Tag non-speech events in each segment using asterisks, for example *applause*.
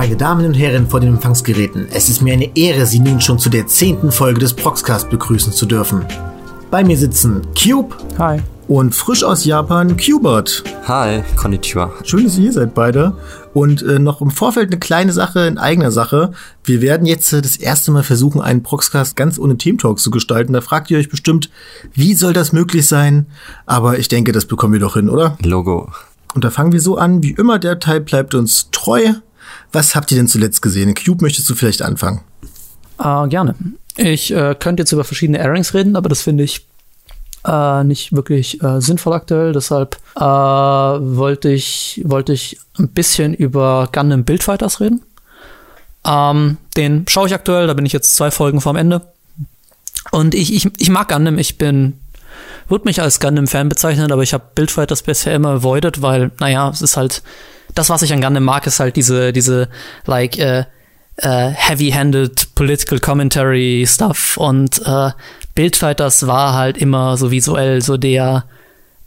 Meine Damen und Herren vor den Empfangsgeräten, es ist mir eine Ehre, Sie nun schon zu der zehnten Folge des Proxcast begrüßen zu dürfen. Bei mir sitzen Cube. Hi. Und frisch aus Japan, Cubert. Hi, konnichiwa. Schön, dass ihr hier seid beide. Und äh, noch im Vorfeld eine kleine Sache in eigener Sache. Wir werden jetzt äh, das erste Mal versuchen, einen Proxcast ganz ohne Teamtalks zu gestalten. Da fragt ihr euch bestimmt, wie soll das möglich sein? Aber ich denke, das bekommen wir doch hin, oder? Logo. Und da fangen wir so an, wie immer, der Teil bleibt uns treu. Was habt ihr denn zuletzt gesehen? Cube, möchtest du vielleicht anfangen? Äh, gerne. Ich äh, könnte jetzt über verschiedene Airings reden, aber das finde ich äh, nicht wirklich äh, sinnvoll aktuell. Deshalb äh, wollte ich, wollte ich ein bisschen über Gundam Buildfighters reden. Ähm, den schaue ich aktuell, da bin ich jetzt zwei Folgen vorm Ende. Und ich, ich, ich mag Gundam, ich bin, würde mich als Gundam-Fan bezeichnen, aber ich habe Buildfighters bisher immer avoided, weil, naja, es ist halt, das, was ich an Gundam mag, ist halt diese, diese, like, äh, äh, heavy-handed political commentary stuff und äh, Bildfighters war halt immer so visuell so der,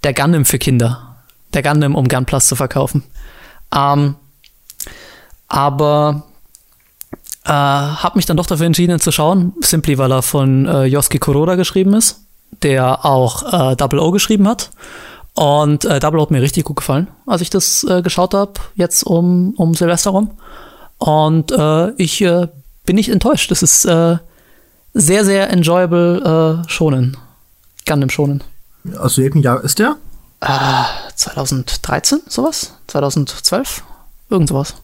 der Gundam für Kinder. Der Gundam, um Gunplus zu verkaufen. Ähm, aber äh, habe mich dann doch dafür entschieden zu schauen, simply weil er von äh, Yosuke Kuroda geschrieben ist, der auch äh, Double O geschrieben hat. Und äh, Double hat mir richtig gut gefallen, als ich das äh, geschaut habe, jetzt um, um Silvester rum. Und äh, ich äh, bin nicht enttäuscht. Das ist äh, sehr, sehr enjoyable äh, Schonen. Gundam Schonen. Aus welchem Jahr ist der? Äh, 2013, sowas? 2012? Irgend sowas.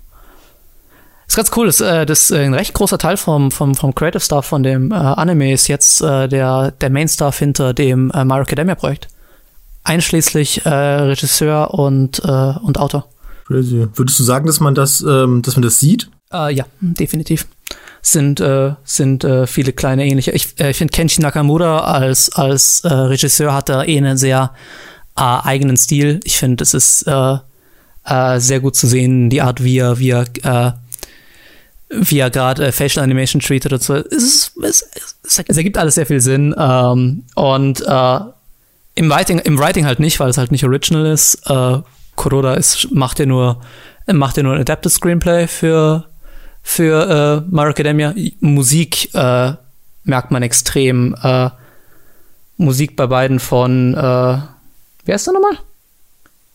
Ist ganz cool. Das, äh, das äh, ein recht großer Teil vom, vom, vom Creative Staff von dem äh, Anime ist jetzt äh, der, der Main Staff hinter dem äh, My Academia Projekt. Einschließlich äh, Regisseur und, äh, und Autor. Crazy. Würdest du sagen, dass man das, ähm, dass man das sieht? Äh, ja, definitiv. Sind, äh, sind äh, viele kleine ähnliche. Ich, äh, ich finde Kenshi Nakamura als, als äh, Regisseur hat da eh einen sehr äh, eigenen Stil. Ich finde, es ist äh, äh, sehr gut zu sehen, die Art, wie er, wie er, äh, wie er gerade äh, Facial Animation treatet und so. Es, ist, es, es, es ergibt alles sehr viel Sinn. Ähm, und äh, im Writing, im Writing halt nicht, weil es halt nicht original ist. Äh, Kuroda ist, macht ja nur, macht ja nur ein Adapted Screenplay für, für äh, My Academia. Musik äh, merkt man extrem. Äh, Musik bei beiden von, äh, wer ist der nochmal?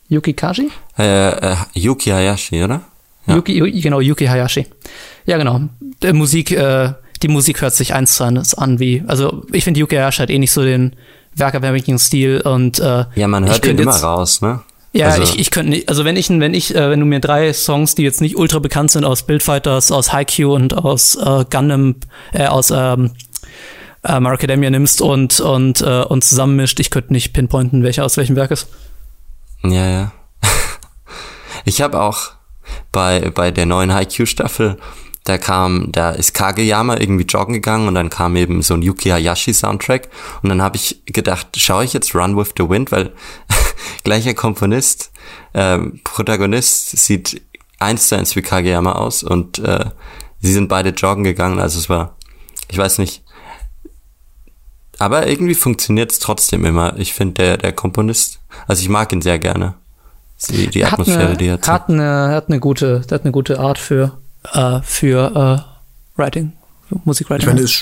Yuki Kaji? Äh, äh, Yuki Hayashi, oder? Ja. Yuki, genau, Yuki Hayashi. Ja, genau. Die Musik, äh, die Musik hört sich eins zu eins an wie, also ich finde Yuki Hayashi hat eh nicht so den werkerwärmigen Stil und äh, Ja, man hört ihn immer raus, ne? Ja, also, ich, ich könnte nicht, also wenn ich, wenn ich, äh, wenn du mir drei Songs, die jetzt nicht ultra bekannt sind aus Buildfighters, aus Haikyuu und aus äh, Gundam, äh, aus ähm, äh, My Academia nimmst und und äh, und zusammenmischt, ich könnte nicht pinpointen, welcher aus welchem Werk ist. Ja, ja. *laughs* ich habe auch bei bei der neuen Haikyuu Staffel da kam, da ist Kageyama irgendwie joggen gegangen und dann kam eben so ein Yuki Hayashi Soundtrack und dann habe ich gedacht, schaue ich jetzt Run with the Wind, weil *laughs* gleicher Komponist, äh, Protagonist sieht eins zu eins wie Kageyama aus und äh, sie sind beide joggen gegangen, also es war, ich weiß nicht, aber irgendwie funktioniert es trotzdem immer. Ich finde der der Komponist, also ich mag ihn sehr gerne. Die, die Atmosphäre, eine, die er hat eine, hat eine gute, hat eine gute Art für äh, für äh, Writing, für Musikwriting. Ich meine, es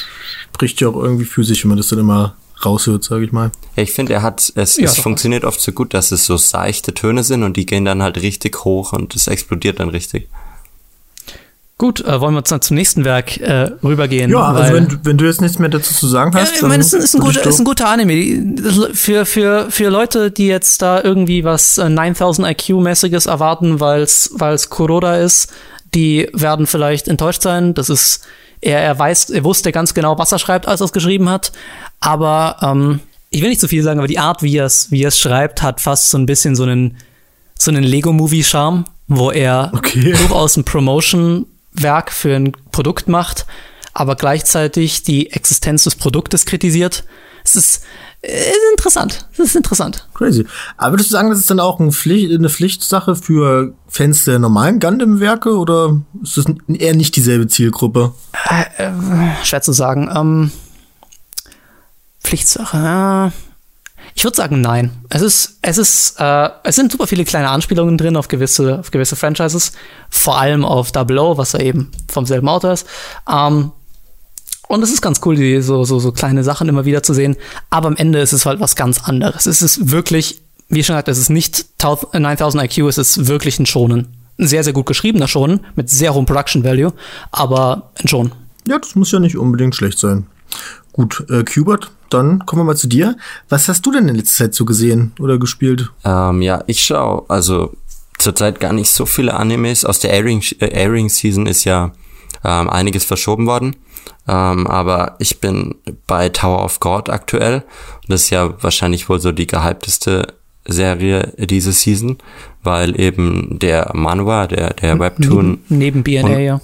spricht ja auch irgendwie für sich, wenn man das dann immer raushört, sage ich mal. Ja, ich finde, er hat, es, Ja, es funktioniert oft so gut, dass es so seichte Töne sind und die gehen dann halt richtig hoch und es explodiert dann richtig. Gut, äh, wollen wir uns dann zum nächsten Werk äh, rübergehen? Ja, also wenn, du- wenn du jetzt nichts mehr dazu zu sagen hast, Ja, ich meine, es ist, ein- ist, ein guter, ist ein guter Anime. Die- Für, für, für Leute, die jetzt da irgendwie was äh, 9000 IQ-mäßiges erwarten, weil es Kuroda ist, die werden vielleicht enttäuscht sein. Das ist, er, er weiß, er wusste ganz genau, was er schreibt, als er es geschrieben hat. Aber ähm, ich will nicht zu viel sagen, aber die Art, wie er es wie er es schreibt, hat fast so ein bisschen so einen, so einen Lego-Movie-Charme, wo er Okay. *laughs* durchaus ein Promotion-Werk für ein Produkt macht, aber gleichzeitig die Existenz des Produktes kritisiert. Es ist, äh, ist interessant. Es ist interessant. Crazy. Aber würdest du sagen, das ist dann auch ein Pflicht, eine Pflichtsache für Fans der normalen Gundam-Werke oder ist das eher nicht dieselbe Zielgruppe? Schwer zu sagen. Ähm, Pflichtsache. Ja. Ich würde sagen, nein. Es ist, es ist, äh, es sind super viele kleine Anspielungen drin auf gewisse, auf gewisse Franchises, vor allem auf Double O, was ja eben vom selben Autor ist. Ähm, und es ist ganz cool, die, so, so, so kleine Sachen immer wieder zu sehen. Aber am Ende ist es halt was ganz anderes. Es ist wirklich, wie schon gesagt, es ist nicht 9000 IQ, es ist wirklich ein Schonen. Ein sehr, sehr gut geschriebener Schonen mit sehr hohem Production Value, aber ein Schonen. Ja, das muss ja nicht unbedingt schlecht sein. Gut, äh, Qbert, dann kommen wir mal zu dir. Was hast du denn in letzter Zeit so gesehen oder gespielt? Ähm, ja, ich schaue also zurzeit gar nicht so viele Animes. Aus der Airing, äh, Airing Season ist ja ähm, einiges verschoben worden. Ähm, aber ich bin bei Tower of God aktuell. Das ist ja wahrscheinlich wohl so die gehypteste Serie diese Season, weil eben der Manhwa, der, der Webtoon. Neben, neben BNA, ja.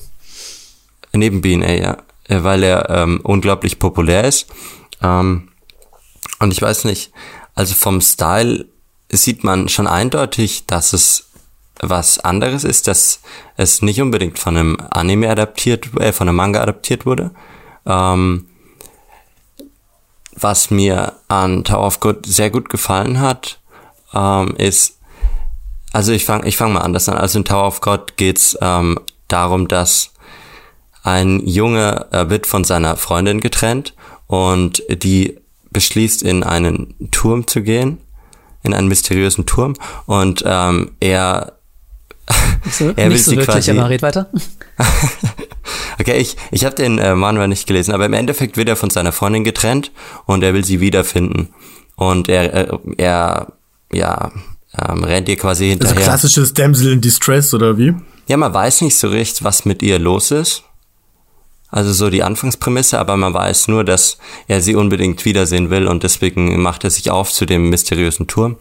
Neben BNA, ja. Weil er ähm, unglaublich populär ist. Ähm, und ich weiß nicht, also vom Style sieht man schon eindeutig, dass es was anderes ist, dass es nicht unbedingt von einem Anime adaptiert, äh, von einem Manga adaptiert wurde. Ähm, was mir an Tower of God sehr gut gefallen hat, ähm, ist, also ich fange ich fang mal anders an. Also in Tower of God geht's ähm, darum, dass ein Junge äh, wird von seiner Freundin getrennt und die beschließt, in einen Turm zu gehen, in einen mysteriösen Turm und ähm, er so, *laughs* er will so sie wirklich, quasi, aber red weiter. *laughs* okay, ich, ich habe den äh, Manual nicht gelesen, aber im Endeffekt wird er von seiner Freundin getrennt und er will sie wiederfinden. Und er, er, er ja, ähm, rennt ihr quasi hinterher. Also klassisches Damsel in Distress, oder wie? Ja, man weiß nicht so recht, was mit ihr los ist. Also so die Anfangsprämisse, aber man weiß nur, dass er sie unbedingt wiedersehen will und deswegen macht er sich auf zu dem mysteriösen Turm.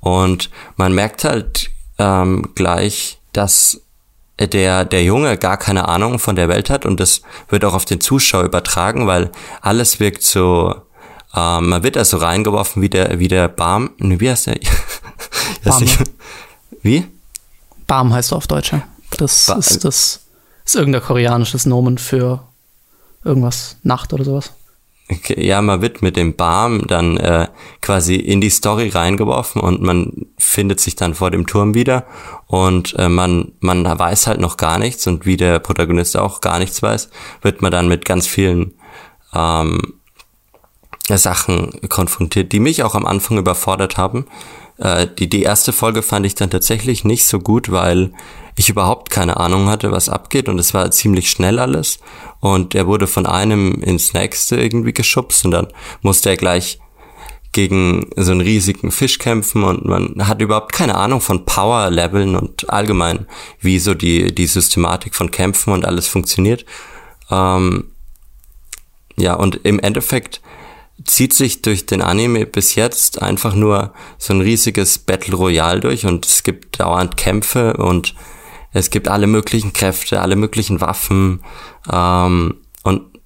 Und man merkt halt ähm, gleich, dass der, der Junge gar keine Ahnung von der Welt hat und das wird auch auf den Zuschauer übertragen, weil alles wirkt so, ähm, man wird also reingeworfen wie der, wie der Barm, wie heißt der? *laughs* Barm. wie? Barm heißt er auf Deutsch, ja. Das ba ist das, ist irgendein koreanisches Nomen für irgendwas, Nacht oder sowas. Ja, man wird mit dem Barm dann äh, quasi in die Story reingeworfen und man findet sich dann vor dem Turm wieder und äh, man, man weiß halt noch gar nichts und wie der Protagonist auch gar nichts weiß, wird man dann mit ganz vielen ähm, Sachen konfrontiert, die mich auch am Anfang überfordert haben. Äh, die, die erste Folge fand ich dann tatsächlich nicht so gut, weil ich überhaupt keine Ahnung hatte, was abgeht. Und es war ziemlich schnell alles. Und er wurde von einem ins nächste irgendwie geschubst. Und dann musste er gleich gegen so einen riesigen Fisch kämpfen. Und man hat überhaupt keine Ahnung von Power-Leveln und allgemein, wie so die, die Systematik von Kämpfen und alles funktioniert. Ähm, ja, und im Endeffekt zieht sich durch den Anime bis jetzt einfach nur so ein riesiges Battle Royale durch und es gibt dauernd Kämpfe und es gibt alle möglichen Kräfte, alle möglichen Waffen. Ähm, und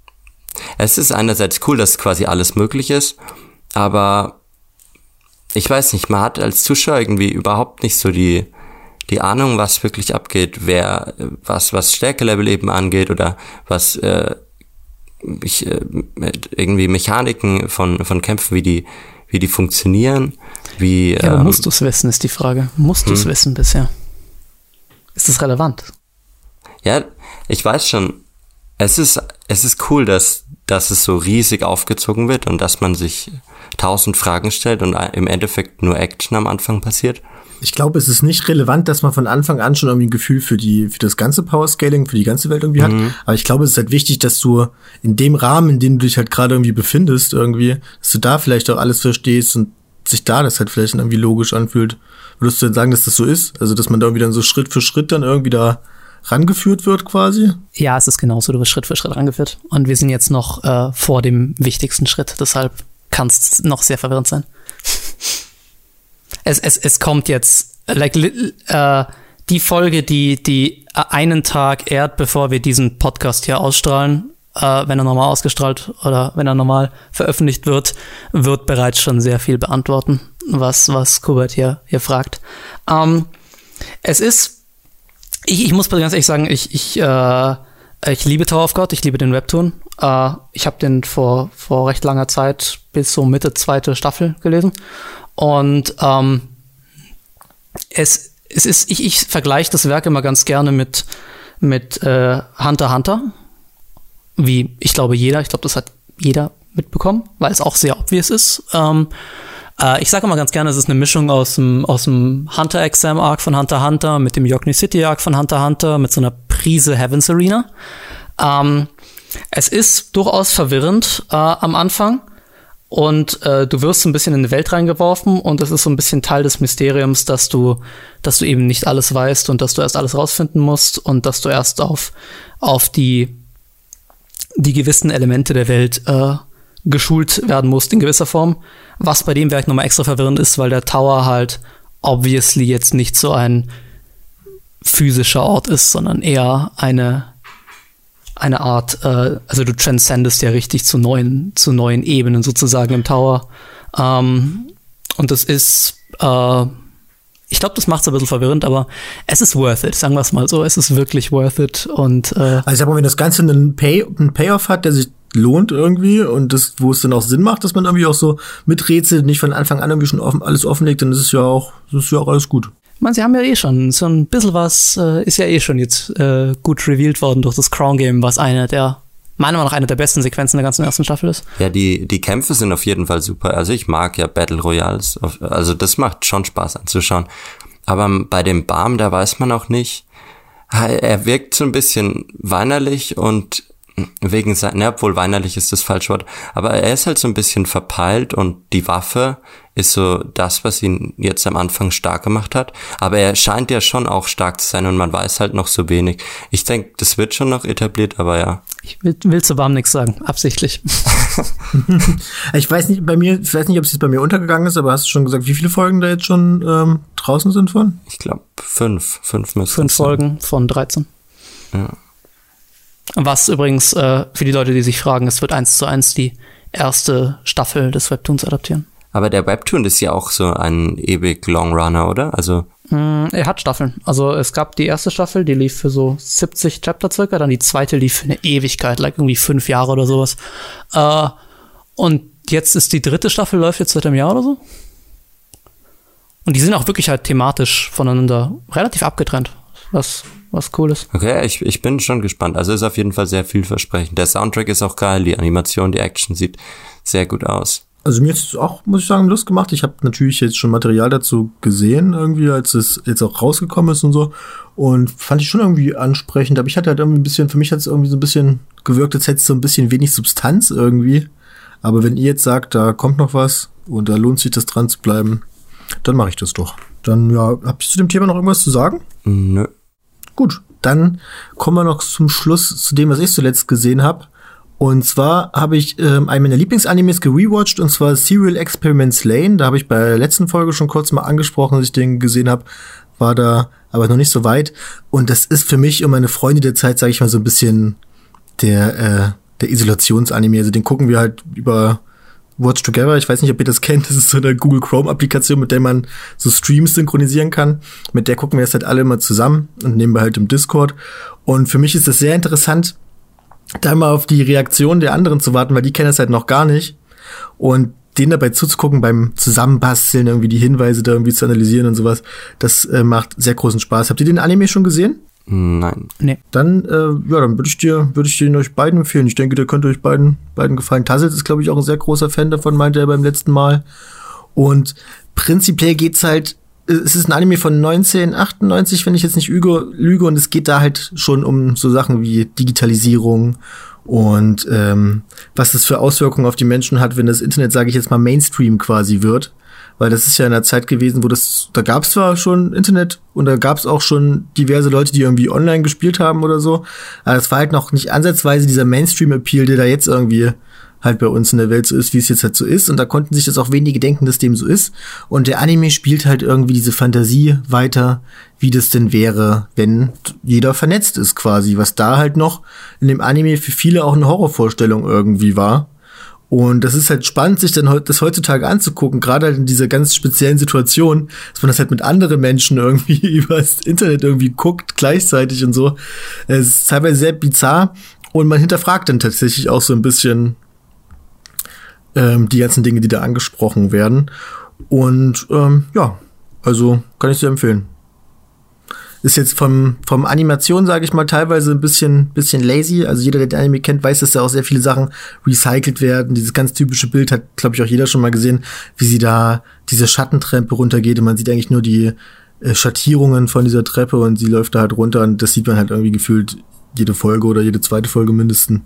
es ist einerseits cool, dass quasi alles möglich ist, aber ich weiß nicht, man hat als Zuschauer irgendwie überhaupt nicht so die, die Ahnung, was wirklich abgeht, wer, was, was Stärkelevel eben angeht oder was äh, ich, äh, irgendwie Mechaniken von, von Kämpfen, wie die, wie die funktionieren, wie. Ja, aber ähm, musst du es wissen, ist die Frage. Musst du es hm. wissen bisher? Ist das relevant? Ja, ich weiß schon. Es ist, es ist cool, dass, dass es so riesig aufgezogen wird und dass man sich tausend Fragen stellt und im Endeffekt nur Action am Anfang passiert. Ich glaube, es ist nicht relevant, dass man von Anfang an schon irgendwie ein Gefühl für die, für das ganze Power Scaling, für die ganze Welt irgendwie mhm. hat. Aber ich glaube, es ist halt wichtig, dass du in dem Rahmen, in dem du dich halt gerade irgendwie befindest, irgendwie, dass du da vielleicht auch alles verstehst und sich da das halt vielleicht irgendwie logisch anfühlt. Würdest du denn sagen, dass das so ist? Also, dass man da irgendwie dann so Schritt für Schritt dann irgendwie da rangeführt wird quasi? Ja, es ist genauso. Du wirst Schritt für Schritt rangeführt. Und wir sind jetzt noch äh, vor dem wichtigsten Schritt. Deshalb kann es noch sehr verwirrend sein. Es, es, es kommt jetzt, like, äh, die Folge, die, die einen Tag ehrt, bevor wir diesen Podcast hier ausstrahlen, äh, wenn er normal ausgestrahlt oder wenn er normal veröffentlicht wird, wird bereits schon sehr viel beantworten, was, was Kubert hier, hier fragt. Ähm, es ist, ich, ich muss ganz ehrlich sagen, ich, ich, äh, Ich liebe Tower of God, ich liebe den Webtoon. Äh, ich habe den vor, vor recht langer Zeit bis so Mitte zweite Staffel gelesen. Und ähm, es, es ist, ich, ich vergleiche das Werk immer ganz gerne mit, mit äh, Hunter Hunter. Wie ich glaube jeder, ich glaube, das hat jeder mitbekommen, weil es auch sehr obvious ist. Ähm, äh, ich sage immer ganz gerne, es ist eine Mischung aus dem, aus dem Hunter Exam Arc von Hunter Hunter mit dem York New City Arc von Hunter Hunter mit so einer Prise Heavens Arena. Ähm, es ist durchaus verwirrend äh, am Anfang und äh, du wirst so ein bisschen in die Welt reingeworfen und es ist so ein bisschen Teil des Mysteriums, dass du, dass du eben nicht alles weißt und dass du erst alles rausfinden musst und dass du erst auf, auf die, die gewissen Elemente der Welt äh, geschult werden musst in gewisser Form. Was bei dem Werk nochmal extra verwirrend ist, weil der Tower halt obviously jetzt nicht so ein physischer Ort ist, sondern eher eine eine Art, äh, also du transcendest ja richtig zu neuen, zu neuen Ebenen sozusagen im Tower. Ähm, und das ist, äh, ich glaube, das macht es ein bisschen verwirrend, aber es ist worth it, sagen wir es mal so. Es ist wirklich worth it. Und, äh, also ich sag mal, wenn das Ganze einen, Pay, einen Payoff hat, der sich lohnt irgendwie und das, wo es dann auch Sinn macht, dass man irgendwie auch so miträtselt, nicht von Anfang an irgendwie schon offen, alles offenlegt, dann ist es ja auch, ist ja auch alles gut. Meine, sie haben ja eh schon so ein bisschen was, äh, ist ja eh schon jetzt äh, gut revealed worden durch das Crown Game, was eine der, meiner Meinung nach eine der besten Sequenzen der ganzen ersten Staffel ist. Ja, die, die Kämpfe sind auf jeden Fall super. Also ich mag ja Battle Royals. Also das macht schon Spaß anzuschauen. Aber bei dem Barm, da weiß man auch nicht. Er wirkt so ein bisschen weinerlich und wegen sein, ne, obwohl weinerlich ist das falsche Wort, aber er ist halt so ein bisschen verpeilt und die Waffe ist so das, was ihn jetzt am Anfang stark gemacht hat. Aber er scheint ja schon auch stark zu sein und man weiß halt noch so wenig. Ich denke, das wird schon noch etabliert, aber ja. Ich will, will zu warm nichts sagen, absichtlich. *laughs* *laughs* ich weiß nicht, bei mir, ich weiß nicht, ob es jetzt bei mir untergegangen ist, aber hast du schon gesagt, wie viele Folgen da jetzt schon ähm, draußen sind von? Ich glaube fünf, fünf müssen Fünf Folgen von 13. Ja. Was übrigens äh, für die Leute, die sich fragen, es wird eins zu eins die erste Staffel des Webtoons adaptieren. Aber der Webtoon ist ja auch so ein ewig Long Runner, oder? Also mm, er hat Staffeln. Also es gab die erste Staffel, die lief für so 70 Chapter circa, dann die zweite lief für eine Ewigkeit, like irgendwie fünf Jahre oder sowas. Äh, und jetzt ist die dritte Staffel, läuft jetzt seit einem Jahr oder so. Und die sind auch wirklich halt thematisch voneinander relativ abgetrennt, was, was cool ist. Okay, ich, ich bin schon gespannt. Also ist auf jeden Fall sehr vielversprechend. Der Soundtrack ist auch geil, die Animation, die Action sieht sehr gut aus. Also mir ist auch, muss ich sagen, Lust gemacht. Ich habe natürlich jetzt schon Material dazu gesehen, irgendwie, als es jetzt auch rausgekommen ist und so. Und fand ich schon irgendwie ansprechend. Aber ich hatte halt irgendwie ein bisschen, für mich hat es irgendwie so ein bisschen gewirkt, als hätte es so ein bisschen wenig Substanz irgendwie. Aber wenn ihr jetzt sagt, da kommt noch was und da lohnt sich das dran zu bleiben, dann mache ich das doch. Dann, ja, habt ihr zu dem Thema noch irgendwas zu sagen? Nö. Gut, dann kommen wir noch zum Schluss zu dem, was ich zuletzt gesehen habe. Und zwar habe ich ähm, einen meiner Lieblingsanimes gerewatcht, und zwar Serial Experiments Lane. Da habe ich bei der letzten Folge schon kurz mal angesprochen, als ich den gesehen habe. War da aber noch nicht so weit. Und das ist für mich und meine Freunde der Zeit, sage ich mal, so ein bisschen der, äh, der Isolationsanime. Also den gucken wir halt über Watch Together. Ich weiß nicht, ob ihr das kennt. Das ist so eine Google Chrome-Applikation, mit der man so Streams synchronisieren kann. Mit der gucken wir jetzt halt alle immer zusammen und nehmen wir halt im Discord. Und für mich ist das sehr interessant, da mal auf die Reaktion der anderen zu warten, weil die kennen das halt noch gar nicht. Und denen dabei zuzugucken beim Zusammenbasteln, irgendwie die Hinweise da irgendwie zu analysieren und sowas, das äh, macht sehr großen Spaß. Habt ihr den Anime schon gesehen? Nein. Nee. Dann, äh, ja, dann würde ich dir, würde ich den euch beiden empfehlen. Ich denke, der könnte euch beiden, beiden gefallen. Tassels ist, glaube ich, auch ein sehr großer Fan davon, meinte er beim letzten Mal. Und prinzipiell geht's halt es ist ein Anime von 1998, wenn ich jetzt nicht lüge, lüge und es geht da halt schon um so Sachen wie Digitalisierung und ähm, was das für Auswirkungen auf die Menschen hat, wenn das Internet, sage ich jetzt mal, Mainstream quasi wird. Weil das ist ja in einer Zeit gewesen, wo das, da gab es zwar schon Internet und da gab es auch schon diverse Leute, die irgendwie online gespielt haben oder so, aber es war halt noch nicht ansatzweise dieser Mainstream-Appeal, der da jetzt irgendwie halt bei uns in der Welt so ist, wie es jetzt halt so ist. Und da konnten sich das auch wenige denken, dass dem so ist. Und der Anime spielt halt irgendwie diese Fantasie weiter, wie das denn wäre, wenn jeder vernetzt ist quasi. Was da halt noch in dem Anime für viele auch eine Horrorvorstellung irgendwie war. Und das ist halt spannend, sich dann das heutzutage anzugucken, gerade halt in dieser ganz speziellen Situation, dass man das halt mit anderen Menschen *laughs* irgendwie übers Internet irgendwie guckt, gleichzeitig und so. Es ist teilweise sehr bizarr und man hinterfragt dann tatsächlich auch so ein bisschen ähm, die ganzen Dinge, die da angesprochen werden. Und ähm, ja, also kann ich sehr empfehlen ist jetzt vom, vom Animation, sage ich mal, teilweise ein bisschen, bisschen lazy. Also jeder, der den Anime kennt, weiß, dass da auch sehr viele Sachen recycelt werden. Dieses ganz typische Bild hat, glaube ich, auch jeder schon mal gesehen, wie sie da diese Schattentreppe runtergeht und man sieht eigentlich nur die äh, Schattierungen von dieser Treppe und sie läuft da halt runter und das sieht man halt irgendwie gefühlt jede Folge oder jede zweite Folge mindestens.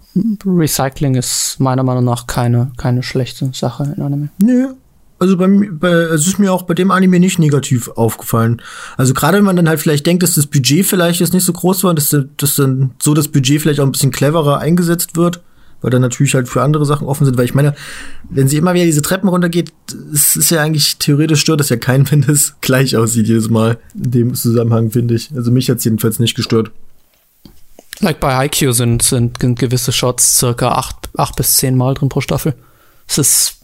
Recycling ist meiner Meinung nach keine, keine schlechte Sache in Anime. Nö, also bei, bei es ist mir auch bei dem Anime nicht negativ aufgefallen. Also gerade wenn man dann halt vielleicht denkt, dass das Budget vielleicht jetzt nicht so groß war, dass, dass dann so das Budget vielleicht auch ein bisschen cleverer eingesetzt wird, weil dann natürlich halt für andere Sachen offen sind. Weil ich meine, wenn sie immer wieder diese Treppen runtergeht, es ist ja eigentlich theoretisch stört das ja keinen, *laughs* wenn das gleich aussieht jedes Mal. In dem Zusammenhang finde ich. Also mich hat's jedenfalls nicht gestört. Like bei IQ sind, sind gewisse Shots circa acht, acht bis zehn Mal drin pro Staffel. Es ist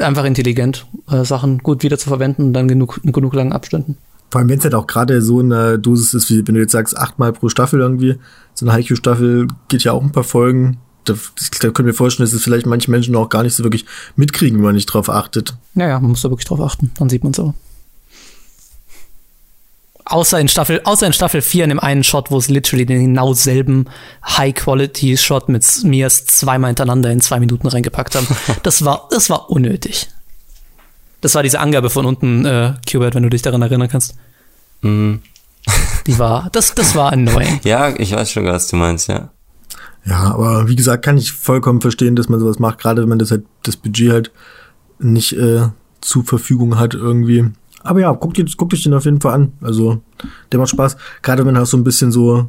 einfach intelligent, äh, Sachen gut wieder zu verwenden und dann genug, in genug langen Abständen. Vor allem, wenn es halt auch gerade so eine Dosis ist, wie wenn du jetzt sagst, achtmal pro Staffel irgendwie. So eine Haikyuu-Staffel geht ja auch ein paar Folgen. Da, da können wir vorstellen, dass es vielleicht manche Menschen auch gar nicht so wirklich mitkriegen, wenn man nicht drauf achtet. Naja, man muss da wirklich drauf achten. Dann sieht man es aber. Außer in Staffel, außer in Staffel 4 in dem einen Shot, wo es literally den genau selben High-Quality-Shot mit Mias zweimal hintereinander in zwei Minuten reingepackt haben. *laughs* Das war, das war unnötig. Das war diese Angabe von unten, äh, Qbert, wenn du dich daran erinnern kannst. Mhm. Die war, das, das war annoying. *laughs* ja, ich weiß schon, was du meinst, ja. Ja, aber wie gesagt, kann ich vollkommen verstehen, dass man sowas macht, gerade wenn man das halt, das Budget halt nicht äh, zur Verfügung hat irgendwie. Aber ja, guckt, guckt euch den auf jeden Fall an. Also, der macht Spaß. Gerade wenn er so ein bisschen so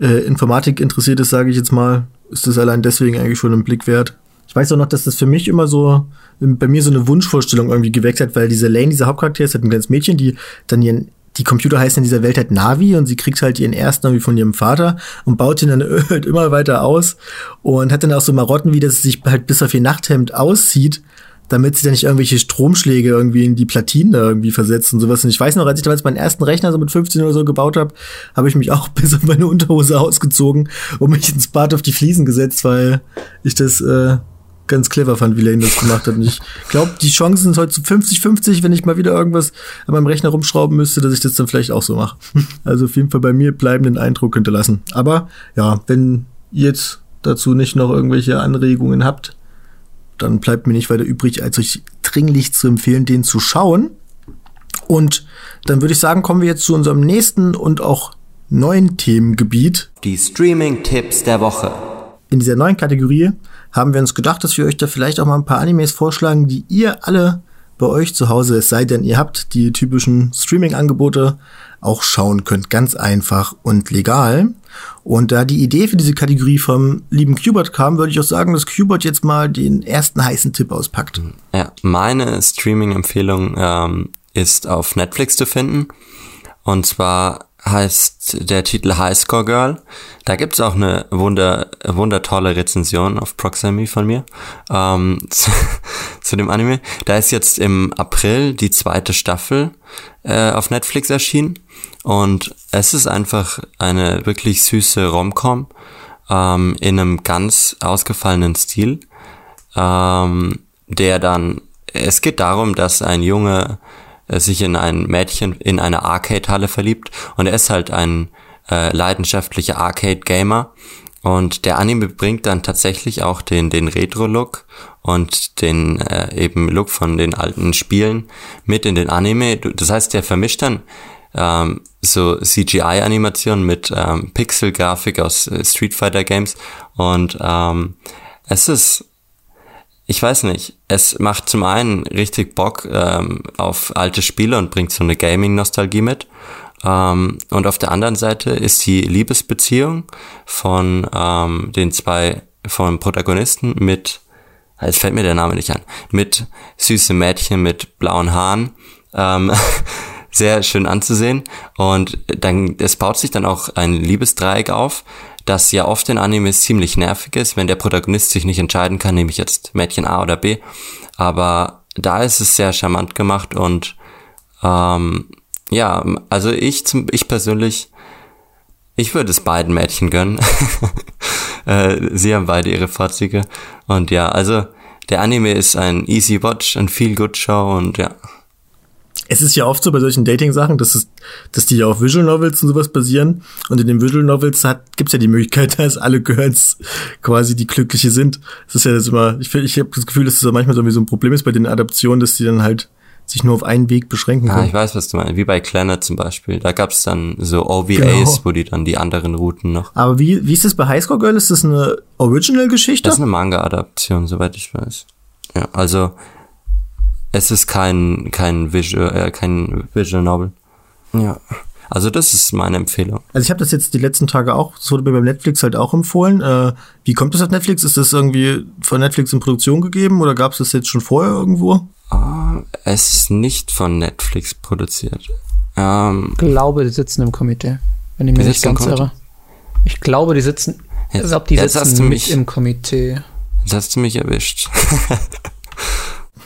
äh, Informatik interessiert ist, sage ich jetzt mal, ist das allein deswegen eigentlich schon ein Blick wert. Ich weiß auch noch, dass das für mich immer so, bei mir so eine Wunschvorstellung irgendwie geweckt hat, weil diese Lane, dieser Hauptcharakter, ist halt ein kleines Mädchen, die dann ihren, die Computer heißen in dieser Welt halt Navi und sie kriegt halt ihren ersten irgendwie von ihrem Vater und baut ihn dann *laughs* halt immer weiter aus und hat dann auch so Marotten, wie das sich halt bis auf ihr Nachthemd aussieht damit sie dann nicht irgendwelche Stromschläge irgendwie in die Platinen irgendwie versetzt und sowas. Und ich weiß noch, als ich damals meinen ersten Rechner so mit 15 oder so gebaut habe, habe ich mich auch *laughs* bis auf meine Unterhose ausgezogen und mich ins Bad auf die Fliesen gesetzt, weil ich das äh, ganz clever fand, wie Lane das gemacht hat. Und ich glaube, die Chancen sind heute zu 50-50, wenn ich mal wieder irgendwas an meinem Rechner rumschrauben müsste, dass ich das dann vielleicht auch so mache. *laughs* Also auf jeden Fall bei mir bleibenden Eindruck hinterlassen. Aber ja, wenn ihr jetzt dazu nicht noch irgendwelche Anregungen habt, dann bleibt mir nicht weiter übrig, als euch dringlich zu empfehlen, den zu schauen. Und dann würde ich sagen, kommen wir jetzt zu unserem nächsten und auch neuen Themengebiet. Die Streaming-Tipps der Woche. In dieser neuen Kategorie haben wir uns gedacht, dass wir euch da vielleicht auch mal ein paar Animes vorschlagen, die ihr alle bei euch zu Hause, es sei denn, ihr habt die typischen Streaming-Angebote, auch schauen könnt. Ganz einfach und legal. Und da die Idee für diese Kategorie vom lieben Qbert kam, würde ich auch sagen, dass Qbert jetzt mal den ersten heißen Tipp auspackt. Ja, meine Streaming-Empfehlung ähm, ist auf Netflix zu finden. Und zwar heißt der Titel Highscore Girl. Da gibt's auch eine wunder, wundertolle Rezension auf Proximy von mir ähm, *laughs* zu, zu, dem Anime. Da ist jetzt im April die zweite Staffel äh, auf Netflix erschienen. Und es ist einfach eine wirklich süße Romcom ähm, in einem ganz ausgefallenen Stil, ähm, der dann, es geht darum, dass ein Junge sich in ein Mädchen in eine Arcade-Halle verliebt. Und er ist halt ein äh, leidenschaftlicher Arcade-Gamer. Und der Anime bringt dann tatsächlich auch den, den Retro-Look und den äh, eben Look von den alten Spielen mit in den Anime. Das heißt, der vermischt dann ähm, so CGI-Animationen mit ähm, Pixel-Grafik aus äh, Street Fighter Games. Und ähm, es ist ich weiß nicht, es macht zum einen richtig Bock ähm, auf alte Spiele und bringt so eine Gaming-Nostalgie mit. Ähm, und auf der anderen Seite ist die Liebesbeziehung von ähm, den zwei von Protagonisten mit, es fällt mir der Name nicht an, mit süße Mädchen mit blauen Haaren. Ähm, *laughs* sehr schön anzusehen und dann es baut sich dann auch ein Liebesdreieck auf, dass ja oft in Animes ziemlich nervig ist, wenn der Protagonist sich nicht entscheiden kann, nehme ich jetzt Mädchen A oder B. Aber da ist es sehr charmant gemacht und ähm, ja, also ich zum, ich persönlich, ich würde es beiden Mädchen gönnen. *laughs* Äh, sie haben beide ihre Vorzüge. Und ja, also der Anime ist ein Easy Watch, ein Feel Good Show und ja. Es ist ja oft so bei solchen Dating-Sachen, dass, es, dass die ja auf Visual Novels und sowas basieren. Und in den Visual Novels hat, gibt's ja die Möglichkeit, *laughs* dass alle Girls quasi die Glückliche sind. Das ist ja das immer, ich, ich habe das Gefühl, dass es das manchmal so, ein Problem ist bei den Adaptionen, dass die dann halt sich nur auf einen Weg beschränken können. Ja, ich weiß, was du meinst. Wie bei Clannad zum Beispiel. Da gab es dann so OVAs, genau. wo die dann die anderen Routen noch. Aber wie, wie ist das bei Highscore Girl? Ist das eine Original-Geschichte? Das ist eine Manga-Adaption, soweit ich weiß. Ja, also es ist kein, kein Visual, äh, kein Visual Novel. Ja. Also das ist meine Empfehlung. Also ich habe das jetzt die letzten Tage auch, das wurde mir beim Netflix halt auch empfohlen. Äh, wie kommt das auf Netflix? Ist das irgendwie von Netflix in Produktion gegeben oder gab es das jetzt schon vorher irgendwo? Ah, es ist nicht von Netflix produziert. Ähm, ich glaube, die sitzen im Komitee, wenn ich mich nicht ganz irre. Ich glaube, die sitzen, jetzt, ich glaube, die sitzen hast du mich, im Komitee. Jetzt hast du mich erwischt. *laughs*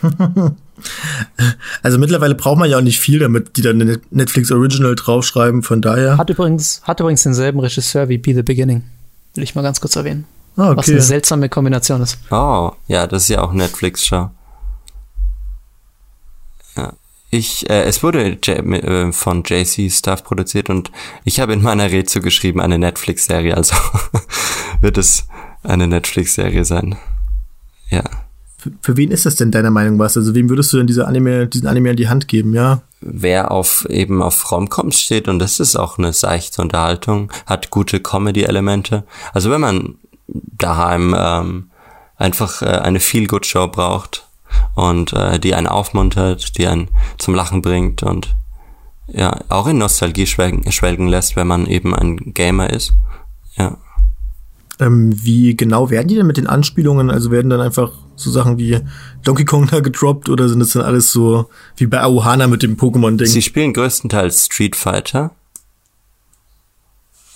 *laughs* also mittlerweile braucht man ja auch nicht viel, damit die dann eine Netflix Original draufschreiben, von daher. Hat übrigens, hat übrigens denselben Regisseur wie Be the Beginning. Will ich mal ganz kurz erwähnen. Ah, okay. Was eine seltsame Kombination ist. Oh, ja, das ist ja auch Netflix-Show. Ich, äh, es wurde äh, von JC Stuff produziert und ich habe in meiner Rätsel geschrieben eine Netflix-Serie, also *laughs* wird es eine Netflix-Serie sein. Ja. Für, für, wen ist das denn deiner Meinung was? Also wem würdest du denn diese Anime, diesen Anime in die Hand geben, ja? Wer auf eben auf Romcoms steht und das ist auch eine seichte Unterhaltung, hat gute Comedy-Elemente. Also wenn man daheim ähm, einfach äh, eine Feel-Good-Show braucht, und äh, die einen aufmuntert, die einen zum Lachen bringt und ja, auch in Nostalgie schwelgen, schwelgen lässt, wenn man eben ein Gamer ist. Ja. Ähm, wie genau werden die denn mit den Anspielungen? Also werden dann einfach so Sachen wie Donkey Kong da gedroppt oder sind das dann alles so wie bei Aohana mit dem Pokémon-Ding? Sie spielen größtenteils Street Fighter.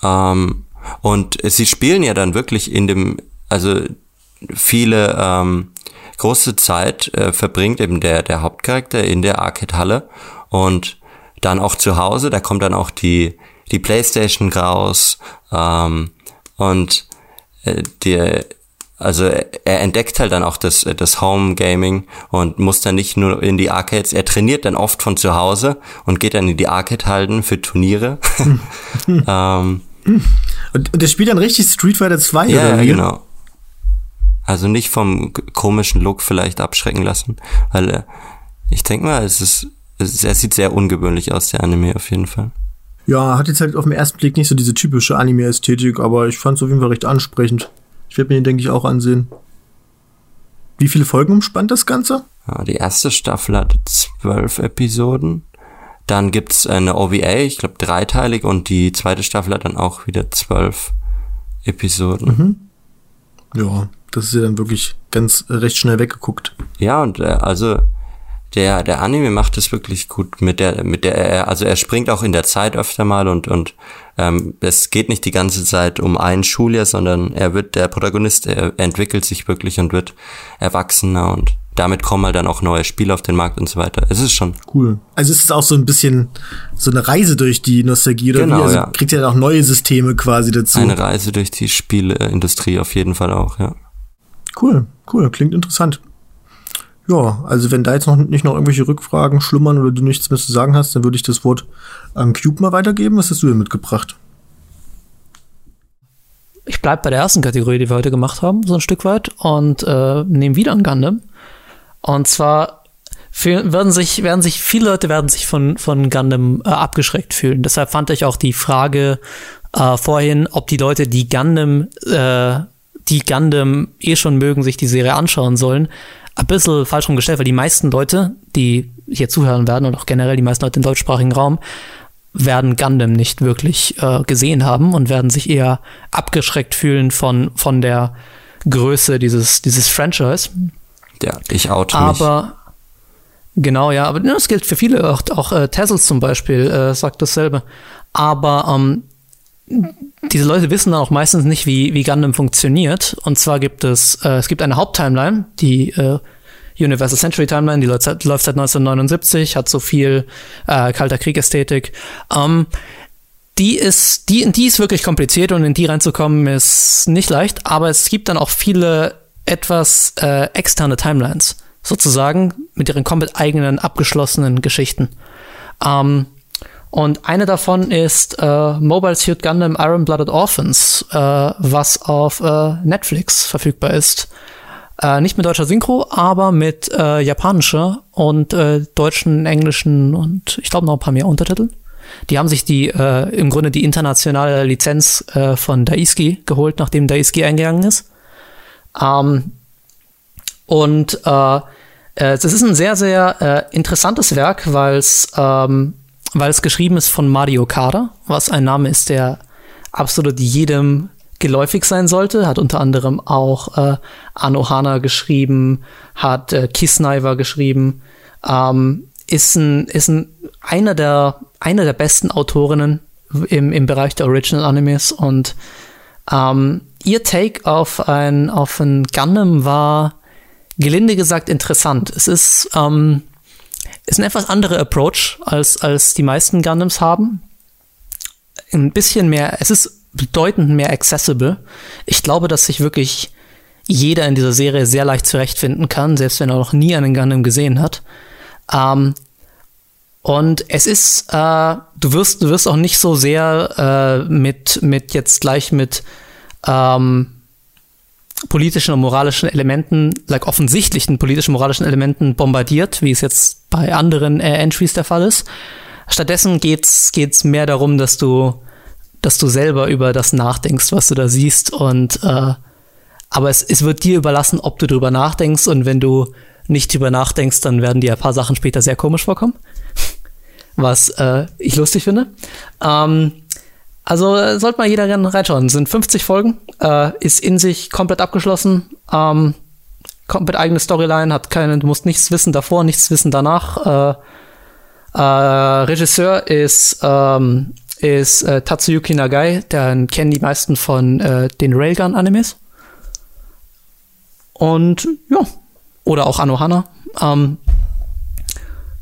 Ähm, und sie spielen ja dann wirklich in dem, also viele ähm, große Zeit äh, verbringt eben der, der Hauptcharakter in der Arcade-Halle und dann auch zu Hause, da kommt dann auch die, die Playstation raus ähm, und äh, die, also er entdeckt halt dann auch das, das Home Gaming und muss dann nicht nur in die Arcades, er trainiert dann oft von zu Hause und geht dann in die Arcade-Halden für Turniere. *laughs* *laughs* ähm, und, und der spielt dann richtig Street Fighter 2 ja, oder? Ja, genau. Also nicht vom komischen Look vielleicht abschrecken lassen, weil äh, ich denke mal, es ist, es, er sieht sehr ungewöhnlich aus, der Anime auf jeden Fall. Ja, hat jetzt halt auf den ersten Blick nicht so diese typische Anime-Ästhetik, aber ich fand es auf jeden Fall recht ansprechend. Ich werde mir den, denke ich, auch ansehen. Wie viele Folgen umspannt das Ganze? Ja, die erste Staffel hat zwölf Episoden. Dann gibt's eine OVA, ich glaube dreiteilig, und die zweite Staffel hat dann auch wieder zwölf Episoden. Mhm. Ja, das ist ja dann wirklich ganz äh, recht schnell weggeguckt. Ja, und äh, also der, der Anime macht es wirklich gut mit der, mit der, also er springt auch in der Zeit öfter mal und, und ähm, es geht nicht die ganze Zeit um ein Schuljahr, sondern er wird, der Protagonist, er entwickelt sich wirklich und wird erwachsener und damit kommen halt dann auch neue Spiele auf den Markt und so weiter. Es ist schon cool. Also es ist auch so ein bisschen so eine Reise durch die Nostalgie oder genau? Also ja. kriegt ja dann auch neue Systeme quasi dazu. Eine Reise durch die Spieleindustrie auf jeden Fall auch, ja. Cool, cool, klingt interessant. Ja, also wenn da jetzt noch nicht noch irgendwelche Rückfragen schlummern oder du nichts mehr zu sagen hast, dann würde ich das Wort an Cube mal weitergeben. Was hast du denn mitgebracht? Ich bleibe bei der ersten Kategorie, die wir heute gemacht haben, so ein Stück weit, und äh, nehme wieder ein Gundam. Und zwar werden sich, werden sich, viele Leute werden sich von, von Gundam äh, abgeschreckt fühlen. Deshalb fand ich auch die Frage äh, vorhin, ob die Leute, die Gundam äh, die Gundam eh schon mögen, sich die Serie anschauen sollen, ein bisschen falsch rumgestellt, weil die meisten Leute, die hier zuhören werden und auch generell die meisten Leute im deutschsprachigen Raum, werden Gundam nicht wirklich äh, gesehen haben und werden sich eher abgeschreckt fühlen von, von der Größe dieses, dieses Franchise. Ja, ich mich. Aber genau, ja, aber das gilt für viele, auch, auch äh, Tessels zum Beispiel äh, sagt dasselbe. Aber ähm, diese Leute wissen dann auch meistens nicht, wie, wie Gundam funktioniert. Und zwar gibt es, äh, es gibt eine Haupttimeline, die äh, Universal Century Timeline, die läuft seit, läuft seit 1979, hat so viel äh, Kalter Krieg-Ästhetik. Ähm, die ist, die, die ist wirklich kompliziert und in die reinzukommen ist nicht leicht, aber es gibt dann auch viele etwas äh, externe Timelines, sozusagen, mit ihren komplett eigenen, abgeschlossenen Geschichten. Ähm, und eine davon ist äh, Mobile Suit Gundam Iron Blooded Orphans, äh, was auf äh, Netflix verfügbar ist. Äh, nicht mit deutscher Synchro, aber mit äh, japanischer und äh, deutschen, englischen und ich glaube noch ein paar mehr Untertiteln. Die haben sich die äh, im Grunde die internationale Lizenz äh, von Daisuke geholt, nachdem Daisuke eingegangen ist. Ähm, und äh, äh, es ist ein sehr, sehr äh, interessantes Werk, weil es ähm, weil es geschrieben ist von Mario Kada, was ein Name ist, der absolut jedem geläufig sein sollte. Hat unter anderem auch äh, Anohana geschrieben, hat äh, Kisnaiver geschrieben. Ähm, ist ein, ist ein, einer der, einer der besten Autorinnen im, im Bereich der Original Animes und ähm, ihr Take auf ein, auf ein Gundam war gelinde gesagt interessant. Es ist, ähm, ist ein etwas anderer Approach als, als die meisten Gundams haben. Ein bisschen mehr, es ist bedeutend mehr accessible. Ich glaube, dass sich wirklich jeder in dieser Serie sehr leicht zurechtfinden kann, selbst wenn er noch nie einen Gundam gesehen hat. Ähm, und es ist, äh, du wirst, du wirst auch nicht so sehr äh, mit, mit jetzt gleich mit ähm, politischen und moralischen Elementen, like offensichtlichen politischen moralischen Elementen bombardiert, wie es jetzt bei anderen äh, Entries der Fall ist. Stattdessen geht's geht's mehr darum, dass du dass du selber über das nachdenkst, was du da siehst und äh, aber es, es wird dir überlassen, ob du darüber nachdenkst und wenn du nicht drüber nachdenkst, dann werden dir ein paar Sachen später sehr komisch vorkommen, *laughs* was äh, ich lustig finde. Ähm, also sollte mal jeder reinschauen. Es sind 50 Folgen, äh, ist in sich komplett abgeschlossen, ähm, komplett eigene Storyline, hat keine, du musst nichts wissen davor, nichts wissen danach. Äh, äh, Regisseur ist ähm, ist äh, Tatsuyuki Nagai, den kennen die meisten von äh, den Railgun-Animes. Und ja, oder auch Anohana. Ähm,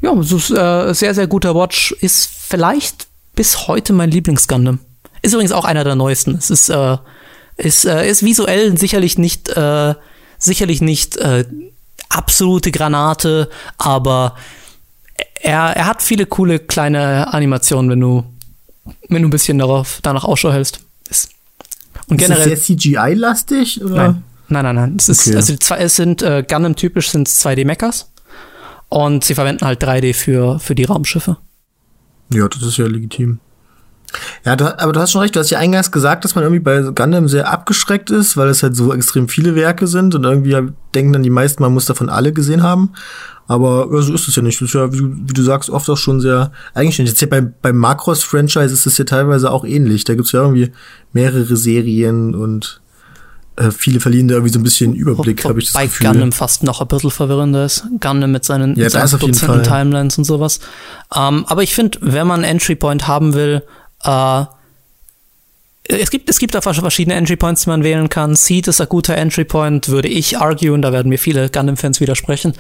ja, so äh, sehr, sehr guter Watch. Ist vielleicht bis heute mein Lieblings-Gundam. Ist übrigens auch einer der neuesten. Es ist, äh, ist, äh, ist visuell sicherlich nicht, äh, sicherlich nicht äh, absolute Granate, aber er, er hat viele coole kleine Animationen, wenn du wenn du ein bisschen darauf, danach Ausschau hältst. Ist, und ist generell, das sehr CGI-lastig? Nein, nein, nein. nein. Es, ist, okay. also zwei, es sind äh, Gundam-typisch sind 2D-Mechas und sie verwenden halt 3D für, für die Raumschiffe. Ja, das ist ja legitim. Ja, du, aber du hast schon recht, du hast ja eingangs gesagt, dass man irgendwie bei Gundam sehr abgeschreckt ist, weil es halt so extrem viele Werke sind und irgendwie denken dann die meisten, man muss davon alle gesehen haben. Aber ja, so ist es ja nicht. Das ist ja, wie, wie du sagst, oft auch schon sehr eigenständig. Jetzt hier bei, beim Macross-Franchise ist es ja teilweise auch ähnlich. Da gibt's ja irgendwie mehrere Serien und äh, viele verlieren da irgendwie so ein bisschen Überblick, habe ich das bei Gefühl. Bei Gundam fast noch ein bisschen verwirrender ist. Gundam mit seinen, ja, mit seinen Dutzenden Timelines und sowas. Ähm, aber ich finde, wenn man Entry Point haben will, äh, es gibt, es gibt da verschiedene Entry Points, die man wählen kann. Seed ist ein guter Entry Point, würde ich arguen, da werden mir viele Gundam-Fans widersprechen.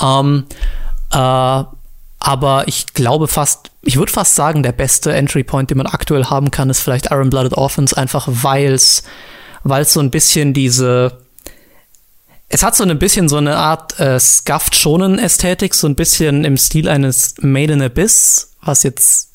Ähm, äh, aber ich glaube fast, ich würde fast sagen, der beste Entry Point, den man aktuell haben kann, ist vielleicht Iron Blooded Orphans, einfach weil es so ein bisschen diese es hat so ein bisschen so eine Art äh, Scuffed-Schonen-Ästhetik, so ein bisschen im Stil eines Made in Abyss, was jetzt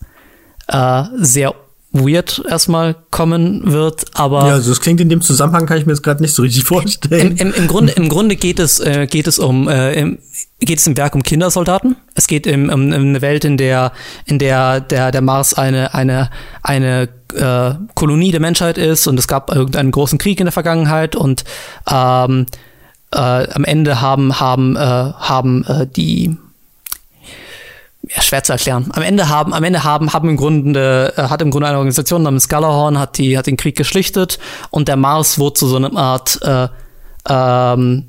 äh, sehr weird erstmal kommen wird, aber. Ja, also das klingt in dem Zusammenhang, kann ich mir jetzt gerade nicht so richtig vorstellen. Im, im, im, Grunde, im Grunde geht es, äh, geht es um, äh, im, geht es im Werk um Kindersoldaten. Es geht im, um, um eine Welt, in der, in der der, der Mars eine, eine, eine äh, Kolonie der Menschheit ist und es gab irgendeinen großen Krieg in der Vergangenheit und ähm, äh, am Ende haben, haben, äh, haben äh, die ja, schwer zu erklären. Am Ende haben, am Ende haben, haben im Grunde, äh, hat im Grunde eine Organisation namens Gallahorn, hat die, hat den Krieg geschlichtet und der Mars wurde zu so einer Art, äh, ähm,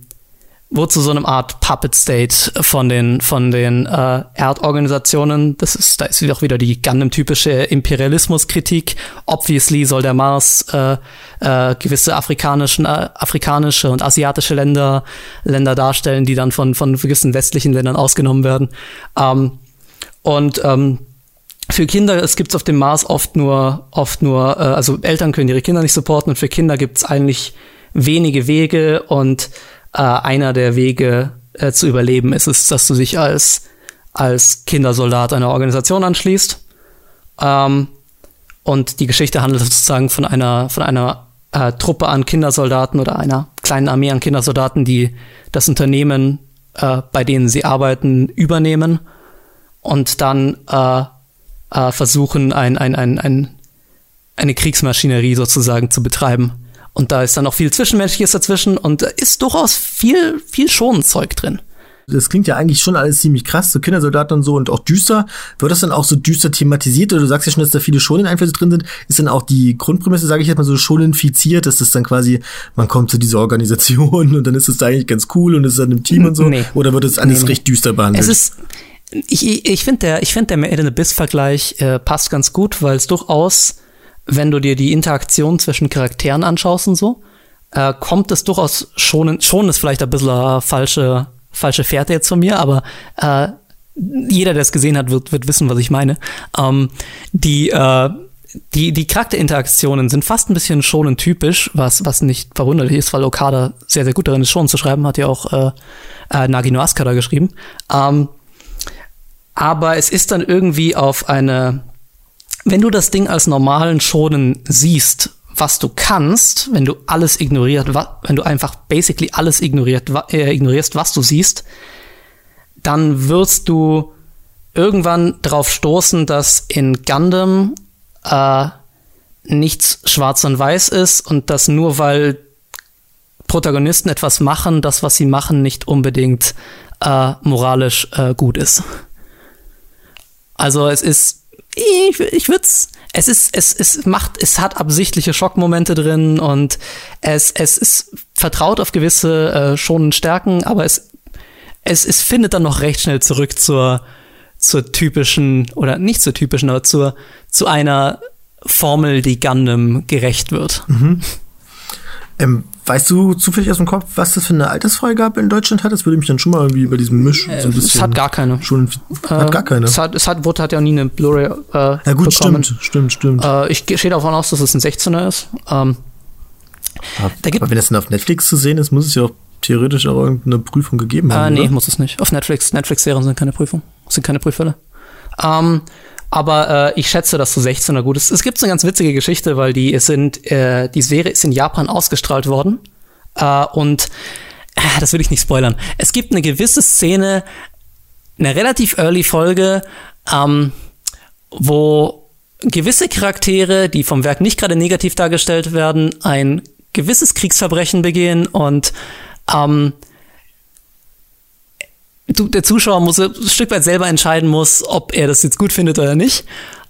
wurde zu so einem Art Puppet State von den von den äh, Erdorganisationen. Das ist da ist auch wieder die Gundam-typische Imperialismuskritik. Obviously soll der Mars äh, äh, gewisse afrikanischen äh, afrikanische und asiatische Länder Länder darstellen, die dann von von gewissen westlichen Ländern ausgenommen werden. Ähm, und ähm, für Kinder, es gibt's auf dem Mars oft nur, oft nur, äh, also Eltern können ihre Kinder nicht supporten und für Kinder gibt's eigentlich wenige Wege und äh, einer der Wege äh, zu überleben ist es, dass du dich als, als Kindersoldat einer Organisation anschließt. Ähm, und die Geschichte handelt sozusagen von einer, von einer äh, Truppe an Kindersoldaten oder einer kleinen Armee an Kindersoldaten, die das Unternehmen, äh, bei denen sie arbeiten, übernehmen und dann äh, äh, versuchen, ein, ein, ein, ein, eine Kriegsmaschinerie sozusagen zu betreiben. Und da ist dann auch viel Zwischenmenschliches dazwischen und ist durchaus viel, viel Schonenzeug drin. Das klingt ja eigentlich schon alles ziemlich krass, so Kindersoldaten und so und auch düster. Wird das dann auch so düster thematisiert? Oder du sagst ja schon, dass da viele Schonen-Einflüsse drin sind. Ist dann auch die Grundprämisse, sage ich jetzt mal, so schonenfiziert, dass das dann quasi, man kommt zu dieser Organisation *laughs* und dann ist es da eigentlich ganz cool und ist dann im Team und so? Nee. Oder wird das alles nee, recht düster behandelt? Es ist, ich, ich finde der, ich finde der Made in Abyss-Vergleich äh, passt ganz gut, weil es durchaus wenn du dir die Interaktion zwischen Charakteren anschaust und so, äh, kommt es durchaus schon, schon ist vielleicht ein bisschen eine falsche, falsche Fährte jetzt von mir, aber äh, jeder, der es gesehen hat, wird, wird wissen, was ich meine. Ähm, die, äh, die, die Charakterinteraktionen sind fast ein bisschen schonen typisch, was, was nicht verwunderlich ist, weil Okada sehr, sehr gut darin ist, schon zu schreiben, hat ja auch äh, äh, Nagino Asukara geschrieben. Ähm, aber es ist dann irgendwie auf eine wenn du das Ding als normalen Schonen siehst, was du kannst, wenn du alles ignoriert, wenn du einfach basically alles ignoriert, äh, ignorierst, was du siehst, dann wirst du irgendwann darauf stoßen, dass in Gundam äh, nichts schwarz und weiß ist und dass nur weil Protagonisten etwas machen, das, was sie machen, nicht unbedingt äh, moralisch äh, gut ist. Also es ist ich, ich würde es, es ist, es, es macht, es hat absichtliche Schockmomente drin und es, es ist vertraut auf gewisse äh, schonen Stärken, aber es, es, es findet dann noch recht schnell zurück zur, zur typischen, oder nicht zur typischen, aber zur, zu einer Formel, die Gundam gerecht wird. Mhm. Ähm, weißt du zufällig aus dem Kopf, was das für eine Altersfreigabe in Deutschland hat? Das würde mich dann schon mal irgendwie bei diesem Misch äh, so ein bisschen. Es hat gar keine. Schon, äh, hat gar keine. Es hat, es hat, wurde, hat ja nie eine Blu-ray. Äh, ja, gut, bekommen. stimmt, stimmt, stimmt. Äh, ich gehe davon aus, dass es ein 16er ist. Ähm, aber, da gibt, aber wenn das dann auf Netflix zu sehen ist, muss es ja auch theoretisch auch irgendeine Prüfung gegeben haben. Äh, nee, oder? muss es nicht. Auf Netflix, Netflix-Serien sind keine Prüfung. Sind keine Prüffälle. Ähm, aber äh, ich schätze, dass so 16er gut ist. Es gibt eine ganz witzige Geschichte, weil die sind, äh, die Serie ist in Japan ausgestrahlt worden. Äh, und äh, das will ich nicht spoilern. Es gibt eine gewisse Szene, eine relativ early Folge, ähm, wo gewisse Charaktere, die vom Werk nicht gerade negativ dargestellt werden, ein gewisses Kriegsverbrechen begehen und ähm, du, der Zuschauer muss ein Stück weit selber entscheiden muss, ob er das jetzt gut findet oder nicht,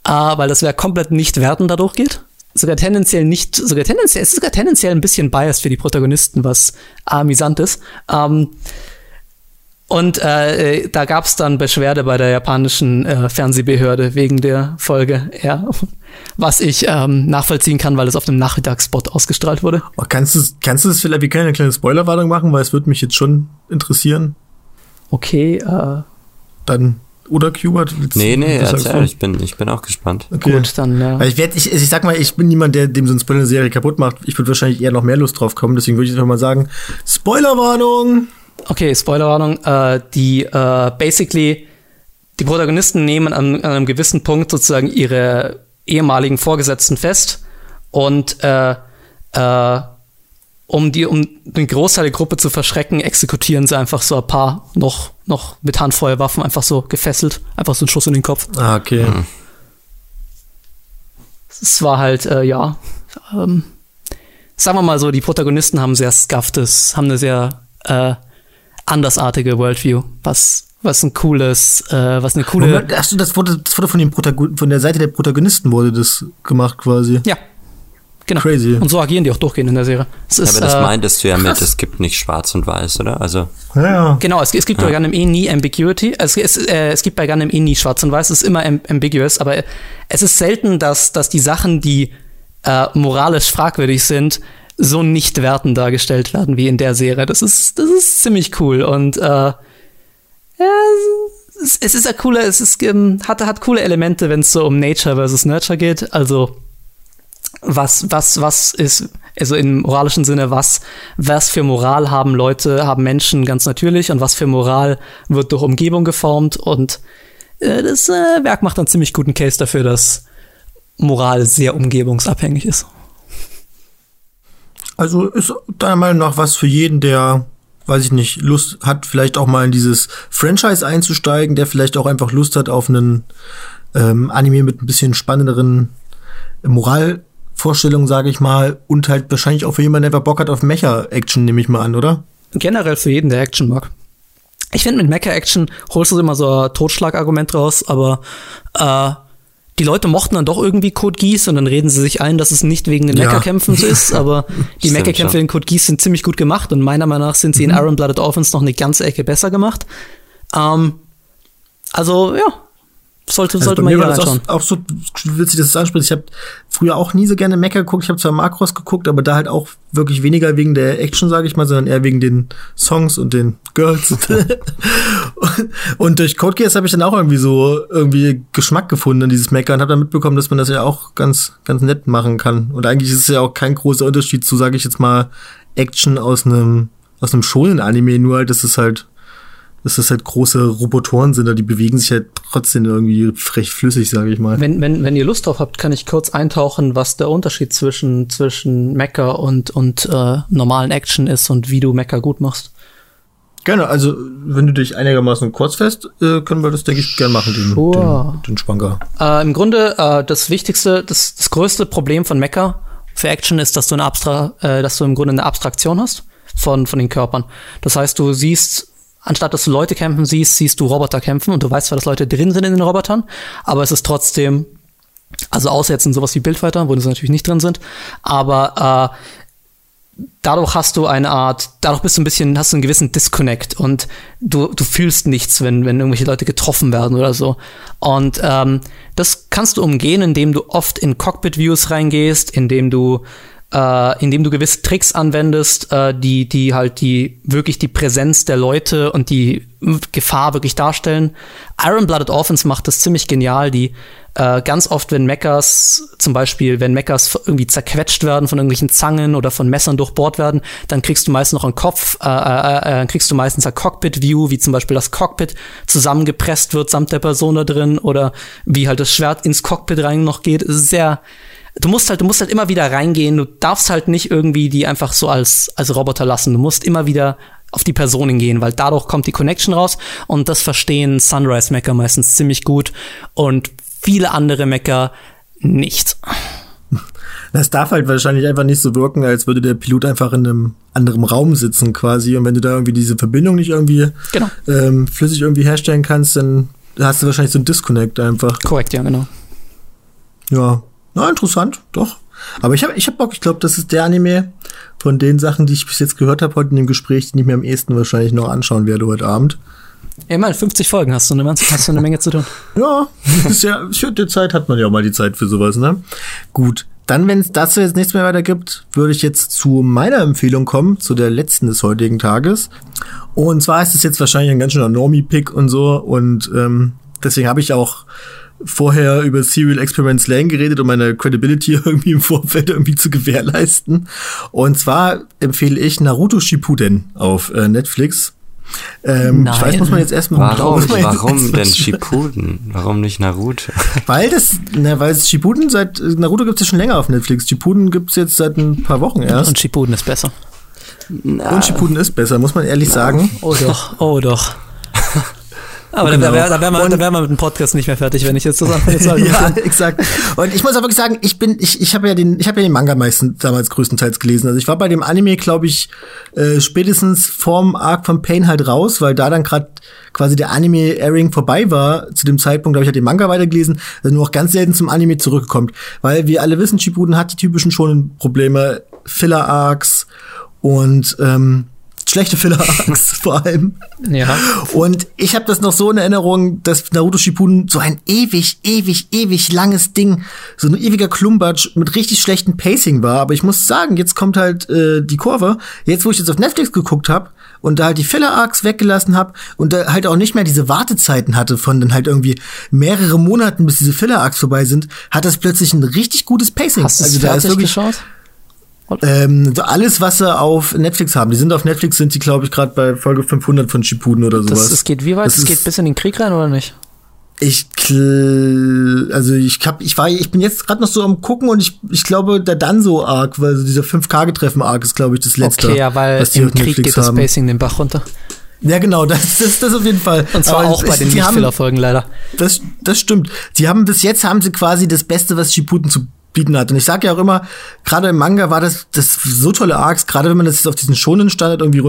äh, weil das Werk komplett nicht wertend dadurch geht. Sogar tendenziell nicht, sogar tendenziell, es ist sogar tendenziell ein bisschen biased für die Protagonisten, was amüsant ist. Ähm, und äh, da gab es dann Beschwerde bei der japanischen äh, Fernsehbehörde wegen der Folge, ja, *laughs* was ich ähm, nachvollziehen kann, weil es auf dem Nachmittagsspot ausgestrahlt wurde. Oh, kannst du kannst du das vielleicht wie keine kleine Spoilerwarnung machen, weil es würde mich jetzt schon interessieren. Okay, äh. Dann, oder Qbert? Nee, nee, erzähl, ich bin, ich bin auch gespannt. Okay. Gut, dann, ja. Ich werde, ich, ich sag mal, ich bin niemand, der dem so eine Spoiler-Serie kaputt macht. Ich würde wahrscheinlich eher noch mehr Lust drauf kommen, deswegen würde ich einfach mal sagen, Spoilerwarnung! Okay, Spoilerwarnung. Äh, die, äh, basically, die Protagonisten nehmen an, an einem gewissen Punkt sozusagen ihre ehemaligen Vorgesetzten fest und äh, äh, um die, um den Großteil der Gruppe zu verschrecken, exekutieren sie einfach so ein paar noch, noch mit Handfeuerwaffen einfach so gefesselt. Einfach so ein Schuss in den Kopf. Ah, okay. Mhm. Es war halt, äh, ja, ähm, sagen wir mal so, die Protagonisten haben sehr scufftes, haben eine sehr äh, andersartige Worldview, was, was ein cooles, äh, was eine coole. Moment, hast du das wurde, das wurde von dem Protagon von der Seite der Protagonisten wurde das gemacht quasi. Ja, Genau. Crazy. Und so agieren die auch durchgehend in der Serie. Es Ja, ist, aber das äh, meintest du ja mit, es gibt nicht schwarz und weiß, oder? Also, Ja, ja. Genau, es, es gibt bei Gundam eh nie Ambiguity. Es, es, äh, es gibt bei Gundam eh nie schwarz und weiß. Es ist immer am, ambiguous, aber es ist selten, dass, dass die Sachen, die äh, moralisch fragwürdig sind, so nicht wertend dargestellt werden wie in der Serie. Das ist, das ist ziemlich cool und äh, ja, es, es ist ein cooler, es ist, ähm, hat, hat coole Elemente, wenn es so um Nature versus Nurture geht. Also was, was, was ist, also im moralischen Sinne, was, was für Moral haben Leute, haben Menschen ganz natürlich und was für Moral wird durch Umgebung geformt und äh, das äh, Werk macht einen ziemlich guten Case dafür, dass Moral sehr umgebungsabhängig ist. Also ist deiner Meinung nach was für jeden, der, weiß ich nicht, Lust hat, vielleicht auch mal in dieses Franchise einzusteigen, der vielleicht auch einfach Lust hat auf einen ähm, Anime mit ein bisschen spannenderen Moralvorstellungen, sage ich mal, und halt wahrscheinlich auch für jemanden, der Bock hat auf Mecha-Action, nehme ich mal an, oder? Generell für jeden, der Action mag. Ich finde, mit Mecha-Action holst du immer so ein Totschlagargument raus, aber äh, die Leute mochten dann doch irgendwie Code Geass und dann reden sie sich ein, dass es nicht wegen den Ja. Mecha-Kämpfen so ist, aber *laughs* die Mecha-Kämpfe in Code Geass sind ziemlich gut gemacht und meiner Meinung nach sind sie in Mhm. Iron Blooded Orphans noch eine ganze Ecke besser gemacht. Ähm, also, ja, sollte, Also sollte man das anschauen. auch, auch so witzig, dass du das ansprichst. Ich habe früher auch nie so gerne Mecha geguckt. Ich habe zwar Macross geguckt, aber da halt auch wirklich weniger wegen der Action, sage ich mal, sondern eher wegen den Songs und den Girls. *laughs* und durch Code Geass habe ich dann auch irgendwie so irgendwie Geschmack gefunden in dieses Mecha und habe dann mitbekommen, dass man das ja auch ganz ganz nett machen kann. Und eigentlich ist es ja auch kein großer Unterschied zu, sage ich jetzt mal, Action aus einem aus einem schonen Anime, nur halt, dass es halt dass das halt große Robotoren sind, die bewegen sich halt trotzdem irgendwie recht flüssig, sage ich mal. Wenn, wenn, wenn ihr Lust drauf habt, kann ich kurz eintauchen, was der Unterschied zwischen, zwischen Mecha und, und äh, normalen Action ist und wie du Mecha gut machst. Gerne, also wenn du dich einigermaßen kurz fest, äh, können wir das, denke ich, gerne machen, den, Sure. den, den Schwanker. Äh, Im Grunde, äh, das wichtigste, das, das größte Problem von Mecha für Action ist, dass du, eine Abstra äh, dass du im Grunde eine Abstraktion hast von, von den Körpern. Das heißt, du siehst, anstatt dass du Leute kämpfen siehst, siehst du Roboter kämpfen und du weißt zwar, dass Leute drin sind in den Robotern, aber es ist trotzdem, also außer jetzt in sowas wie Bildfighter, wo sie natürlich nicht drin sind, aber äh, dadurch hast du eine Art, dadurch bist du ein bisschen, hast du einen gewissen Disconnect und du, du fühlst nichts, wenn, wenn irgendwelche Leute getroffen werden oder so. Und ähm, das kannst du umgehen, indem du oft in Cockpit-Views reingehst, indem du äh, indem du gewisse Tricks anwendest, äh, die, die halt die wirklich die Präsenz der Leute und die Gefahr wirklich darstellen. Iron Blooded Orphans macht das ziemlich genial, die äh, ganz oft, wenn Mechas, zum Beispiel, wenn Mechas irgendwie zerquetscht werden von irgendwelchen Zangen oder von Messern durchbohrt werden, dann kriegst du meist noch einen Kopf, äh, äh, äh, kriegst du meistens ein Cockpit-View, wie zum Beispiel das Cockpit zusammengepresst wird samt der Person da drin oder wie halt das Schwert ins Cockpit rein noch geht. Sehr, du musst halt, du musst halt immer wieder reingehen. Du darfst halt nicht irgendwie die einfach so als, als Roboter lassen. Du musst immer wieder auf die Personen gehen, weil dadurch kommt die Connection raus und das verstehen Sunrise Mecha meistens ziemlich gut und viele andere Mecha nicht. *laughs* Das darf halt wahrscheinlich einfach nicht so wirken, als würde der Pilot einfach in einem anderen Raum sitzen quasi. Und wenn du da irgendwie diese Verbindung nicht irgendwie Genau. ähm, flüssig irgendwie herstellen kannst, dann hast du wahrscheinlich so einen Disconnect einfach. Korrekt, ja, genau. Ja, na interessant, doch. Aber ich habe ich hab Bock, ich glaube, das ist der Anime von den Sachen, die ich bis jetzt gehört habe heute in dem Gespräch, den ich mir am ehesten wahrscheinlich noch anschauen werde heute Abend. Ja, mal 50 Folgen hast du eine, hast du eine Menge zu tun. *laughs* Ja, ist ja, die Zeit hat man ja auch mal die Zeit für sowas, ne? Gut. Dann, wenn es dazu jetzt nichts mehr weiter gibt, würde ich jetzt zu meiner Empfehlung kommen, zu der letzten des heutigen Tages. Und zwar ist es jetzt wahrscheinlich ein ganz schöner Normie-Pick und so. Und ähm, deswegen habe ich auch vorher über Serial Experiments Lane geredet, um meine Credibility *laughs* irgendwie im Vorfeld irgendwie zu gewährleisten. Und zwar empfehle ich Naruto Shippuden auf äh, Netflix. Ähm, ich weiß, Nein. muss man jetzt erstmal Warum, jetzt warum erstmal *laughs* denn Shippuden? Warum nicht Naruto? *laughs* weil das, na, weil es Shippuden seit, Naruto gibt es ja schon länger auf Netflix. Shippuden gibt es jetzt seit ein paar Wochen erst. Und Shippuden ist besser. Und Shippuden ist besser, muss man ehrlich sagen. Oh doch, oh doch. Aber Genau. da, wär, wären wir, da wär wir mit dem Podcast nicht mehr fertig, wenn ich jetzt das anfange zu sagen. ja, exakt. Und ich muss auch wirklich sagen, ich bin, ich, ich habe ja den, ich habe ja den Manga meistens damals größtenteils gelesen. Also ich war bei dem Anime, glaube ich, äh, spätestens vorm Arc von Pain halt raus, weil da dann gerade quasi der Anime-Airing vorbei war, zu dem Zeitpunkt, habe ich halt den Manga weitergelesen, also nur noch ganz selten zum Anime zurückkommt. Weil wir alle wissen, Shippuden hat die typischen schon Probleme, Filler-Arcs und ähm, schlechte Filler-Arcs *laughs* vor allem. Ja. Und ich habe das noch so in Erinnerung, dass Naruto Shippuden so ein ewig, ewig, ewig langes Ding, so ein ewiger Klumbatsch mit richtig schlechtem Pacing war. Aber ich muss sagen, jetzt kommt halt äh, die Kurve. Jetzt, wo ich jetzt auf Netflix geguckt habe und da halt die Filler-Arcs weggelassen habe und da halt auch nicht mehr diese Wartezeiten hatte von dann halt irgendwie mehrere Monaten, bis diese Filler-Arcs vorbei sind, hat das plötzlich ein richtig gutes Pacing. Hast du also da ist wirklich geschaut? Ähm, so alles, was sie auf Netflix haben. Die sind auf Netflix, sind die, glaube ich, gerade bei Folge 500 von Shippuden oder sowas. Das, es geht wie weit? Das Es geht ist- bis in den Krieg rein oder nicht? Ich, also ich hab, ich war, ich bin jetzt gerade noch so am gucken und ich, ich glaube, der Danzo Arc, weil so dieser 5K-Getreffen Arc ist, glaube ich, das letzte. Okay, ja, weil was die im Krieg Netflix geht das haben. Pacing den Bach runter. Ja, genau, *laughs* das, das, das auf jeden Fall. Und zwar Aber auch bei den die Nicht-Filler-Folgen leider. Das, das stimmt. Sie haben bis jetzt haben sie quasi das Beste, was Shippuden zu bieten hat. Und ich sage ja auch immer, gerade im Manga war das, das so tolle Arcs, gerade wenn man das jetzt auf diesen schonen Standard irgendwie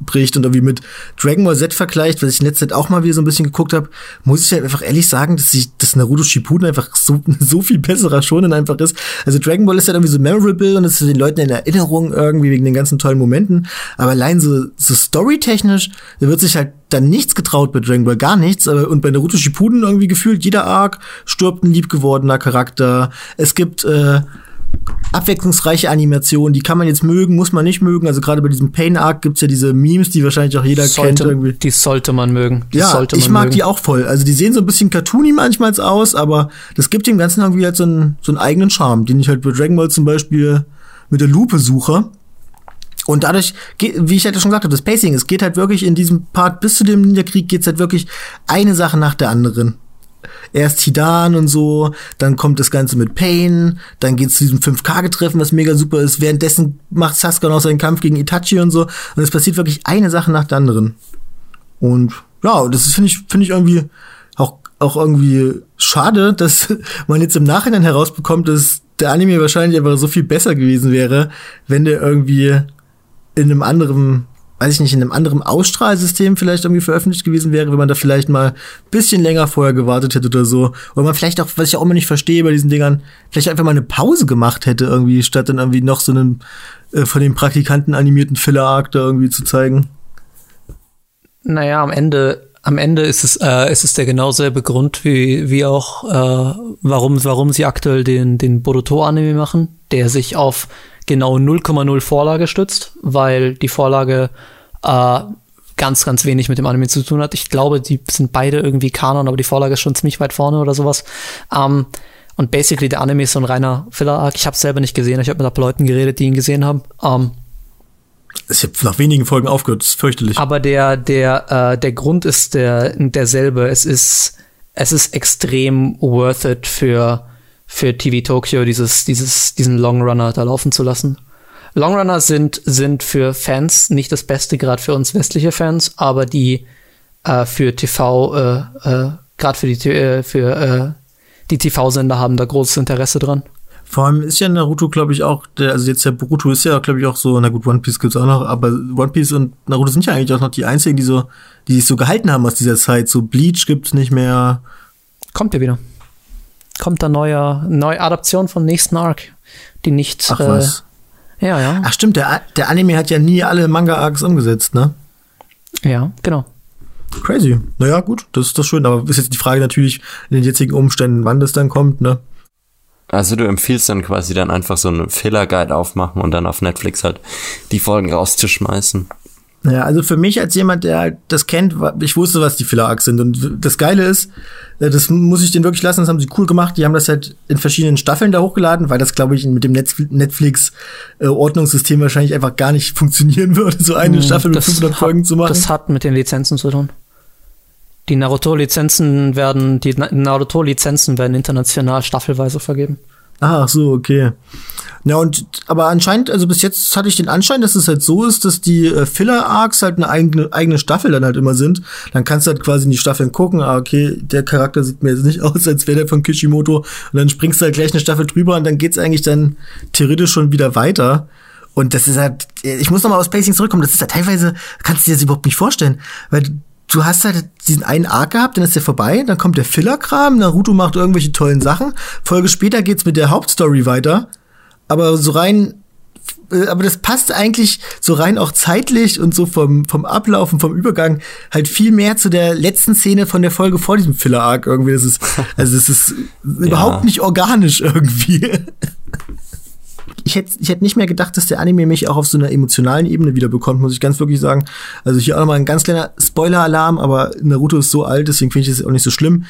runterbricht und irgendwie mit Dragon Ball Z vergleicht, was ich in letzter Zeit auch mal wieder so ein bisschen geguckt habe, muss ich ja einfach ehrlich sagen, dass ich, dass Naruto Shippuden einfach so, *laughs* so viel besserer schonen einfach ist. Also Dragon Ball ist ja irgendwie so memorable und ist den Leuten in Erinnerung irgendwie wegen den ganzen tollen Momenten. Aber allein so, so storytechnisch, da wird sich halt dann nichts getraut bei Dragon Ball, gar nichts. Aber, und bei Naruto Shippuden irgendwie gefühlt, jeder Arc stirbt ein liebgewordener Charakter. Es gibt äh, abwechslungsreiche Animationen, die kann man jetzt mögen, muss man nicht mögen. Also gerade bei diesem Pain Arc gibt's ja diese Memes, die wahrscheinlich auch jeder kennt Sollte, irgendwie. die sollte man mögen. Die Ja, man ich mag mögen. die auch voll. Also die sehen so ein bisschen cartoony manchmal aus, aber das gibt dem Ganzen irgendwie halt so einen, so einen eigenen Charme, den ich halt bei Dragon Ball zum Beispiel mit der Lupe suche. Und dadurch, wie ich halt schon gesagt habe, das Pacing, es geht halt wirklich in diesem Part bis zu dem Ninja-Krieg geht's halt wirklich eine Sache nach der anderen. Erst Hidan und so, dann kommt das Ganze mit Pain, dann geht's zu diesem 5K-Getreffen, was mega super ist. Währenddessen macht Sasuke noch seinen Kampf gegen Itachi und so. Und es passiert wirklich eine Sache nach der anderen. Und ja, das finde ich, finde ich irgendwie auch, auch irgendwie schade, dass *laughs* man jetzt im Nachhinein herausbekommt, dass der Anime wahrscheinlich einfach so viel besser gewesen wäre, wenn der irgendwie in einem anderen, weiß ich nicht, in einem anderen Ausstrahlsystem vielleicht irgendwie veröffentlicht gewesen wäre, wenn man da vielleicht mal ein bisschen länger vorher gewartet hätte oder so. Oder man vielleicht auch, was ich auch immer nicht verstehe bei diesen Dingern, vielleicht einfach mal eine Pause gemacht hätte irgendwie, statt dann irgendwie noch so einen äh, von den Praktikanten animierten Filler-Arc da irgendwie zu zeigen. Naja, am Ende, am Ende ist es, äh, ist es der genau selbe Grund, wie, wie auch, äh, warum, warum sie aktuell den, den Boruto-Anime machen, der sich auf genau 0,0 Vorlage stützt, weil die Vorlage äh, ganz, ganz wenig mit dem Anime zu tun hat. Ich glaube, die sind beide irgendwie Kanon, aber die Vorlage ist schon ziemlich weit vorne oder sowas. Ähm, und basically der Anime ist so ein reiner Filler-Arc. Ich habe es selber nicht gesehen. Ich habe mit ein paar Leuten geredet, die ihn gesehen haben. Ähm, Ich habe nach wenigen Folgen aufgehört, das ist fürchterlich. aber der, der, äh, der Grund ist der, derselbe. Es ist, es ist extrem worth it für, für TV Tokyo, dieses, dieses, diesen Longrunner da laufen zu lassen. Longrunner sind, sind für Fans nicht das Beste, gerade für uns westliche Fans, aber die äh, für TV, äh, äh, gerade für die, äh, für äh, die TV-Sender haben da großes Interesse dran. Vor allem ist ja Naruto, glaube ich, auch, der, also jetzt der Boruto ist ja, glaube ich, auch so, na gut, One Piece gibt's auch noch, aber One Piece und Naruto sind ja eigentlich auch noch die einzigen, die so, die sich so gehalten haben aus dieser Zeit. So Bleach gibt's nicht mehr. Kommt ja wieder. Kommt da neuer, neue Adaption vom nächsten Arc, die nicht. Ach äh, was. Ja, ja. Ach stimmt, der, der Anime hat ja nie alle Manga-Arcs umgesetzt, ne? Ja, genau. Crazy. Naja, gut, das ist doch schön, aber ist jetzt die Frage natürlich in den jetzigen Umständen, wann das dann kommt, ne? Also du empfiehlst dann quasi dann einfach so einen Filler-Guide aufmachen und dann auf Netflix halt die Folgen rauszuschmeißen. Naja, also für mich als jemand, der halt das kennt, ich wusste, was die Filler-Arcs sind. Und das Geile ist, äh, das muss ich denen wirklich lassen, das haben sie cool gemacht. Die haben das halt in verschiedenen Staffeln da hochgeladen, weil das, glaube ich, mit dem Netflix-Ordnungssystem wahrscheinlich einfach gar nicht *laughs* funktionieren würde, so eine Staffel mit 500 hat, Folgen zu machen. Das hat mit den Lizenzen zu tun. Die Naruto-Lizenzen werden, die Na- Naruto-Lizenzen werden international staffelweise vergeben. Ach so, okay. Ja, und aber anscheinend, also bis jetzt hatte ich den Anschein, dass es halt so ist, dass die äh, Filler-Arcs halt eine eigene, eigene Staffel dann halt immer sind. Dann kannst du halt quasi in die Staffeln gucken, ah, okay, der Charakter sieht mir jetzt nicht *laughs* aus, als wäre der von Kishimoto. Und dann springst du halt gleich eine Staffel drüber und dann geht's eigentlich dann theoretisch schon wieder weiter. Und das ist halt, ich muss nochmal aufs Pacing zurückkommen, das ist halt teilweise, kannst du dir das überhaupt nicht vorstellen. Weil du hast halt diesen einen Arc gehabt, dann ist der vorbei, dann kommt der Filler-Kram, Naruto macht irgendwelche tollen Sachen. Folge später geht's mit der Hauptstory weiter. Aber so rein, äh, aber das passt eigentlich so rein auch zeitlich und so vom, vom Ablauf und vom Übergang halt viel mehr zu der letzten Szene von der Folge vor diesem Filler-Arc irgendwie. Das ist, also es ist *laughs* überhaupt nicht organisch irgendwie. Ich hätte ich hätte nicht mehr gedacht, dass der Anime mich auch auf so einer emotionalen Ebene wieder bekommt, muss ich ganz wirklich sagen. Also hier auch nochmal ein ganz kleiner Spoiler-Alarm, aber Naruto ist so alt, deswegen finde ich das auch nicht so schlimm.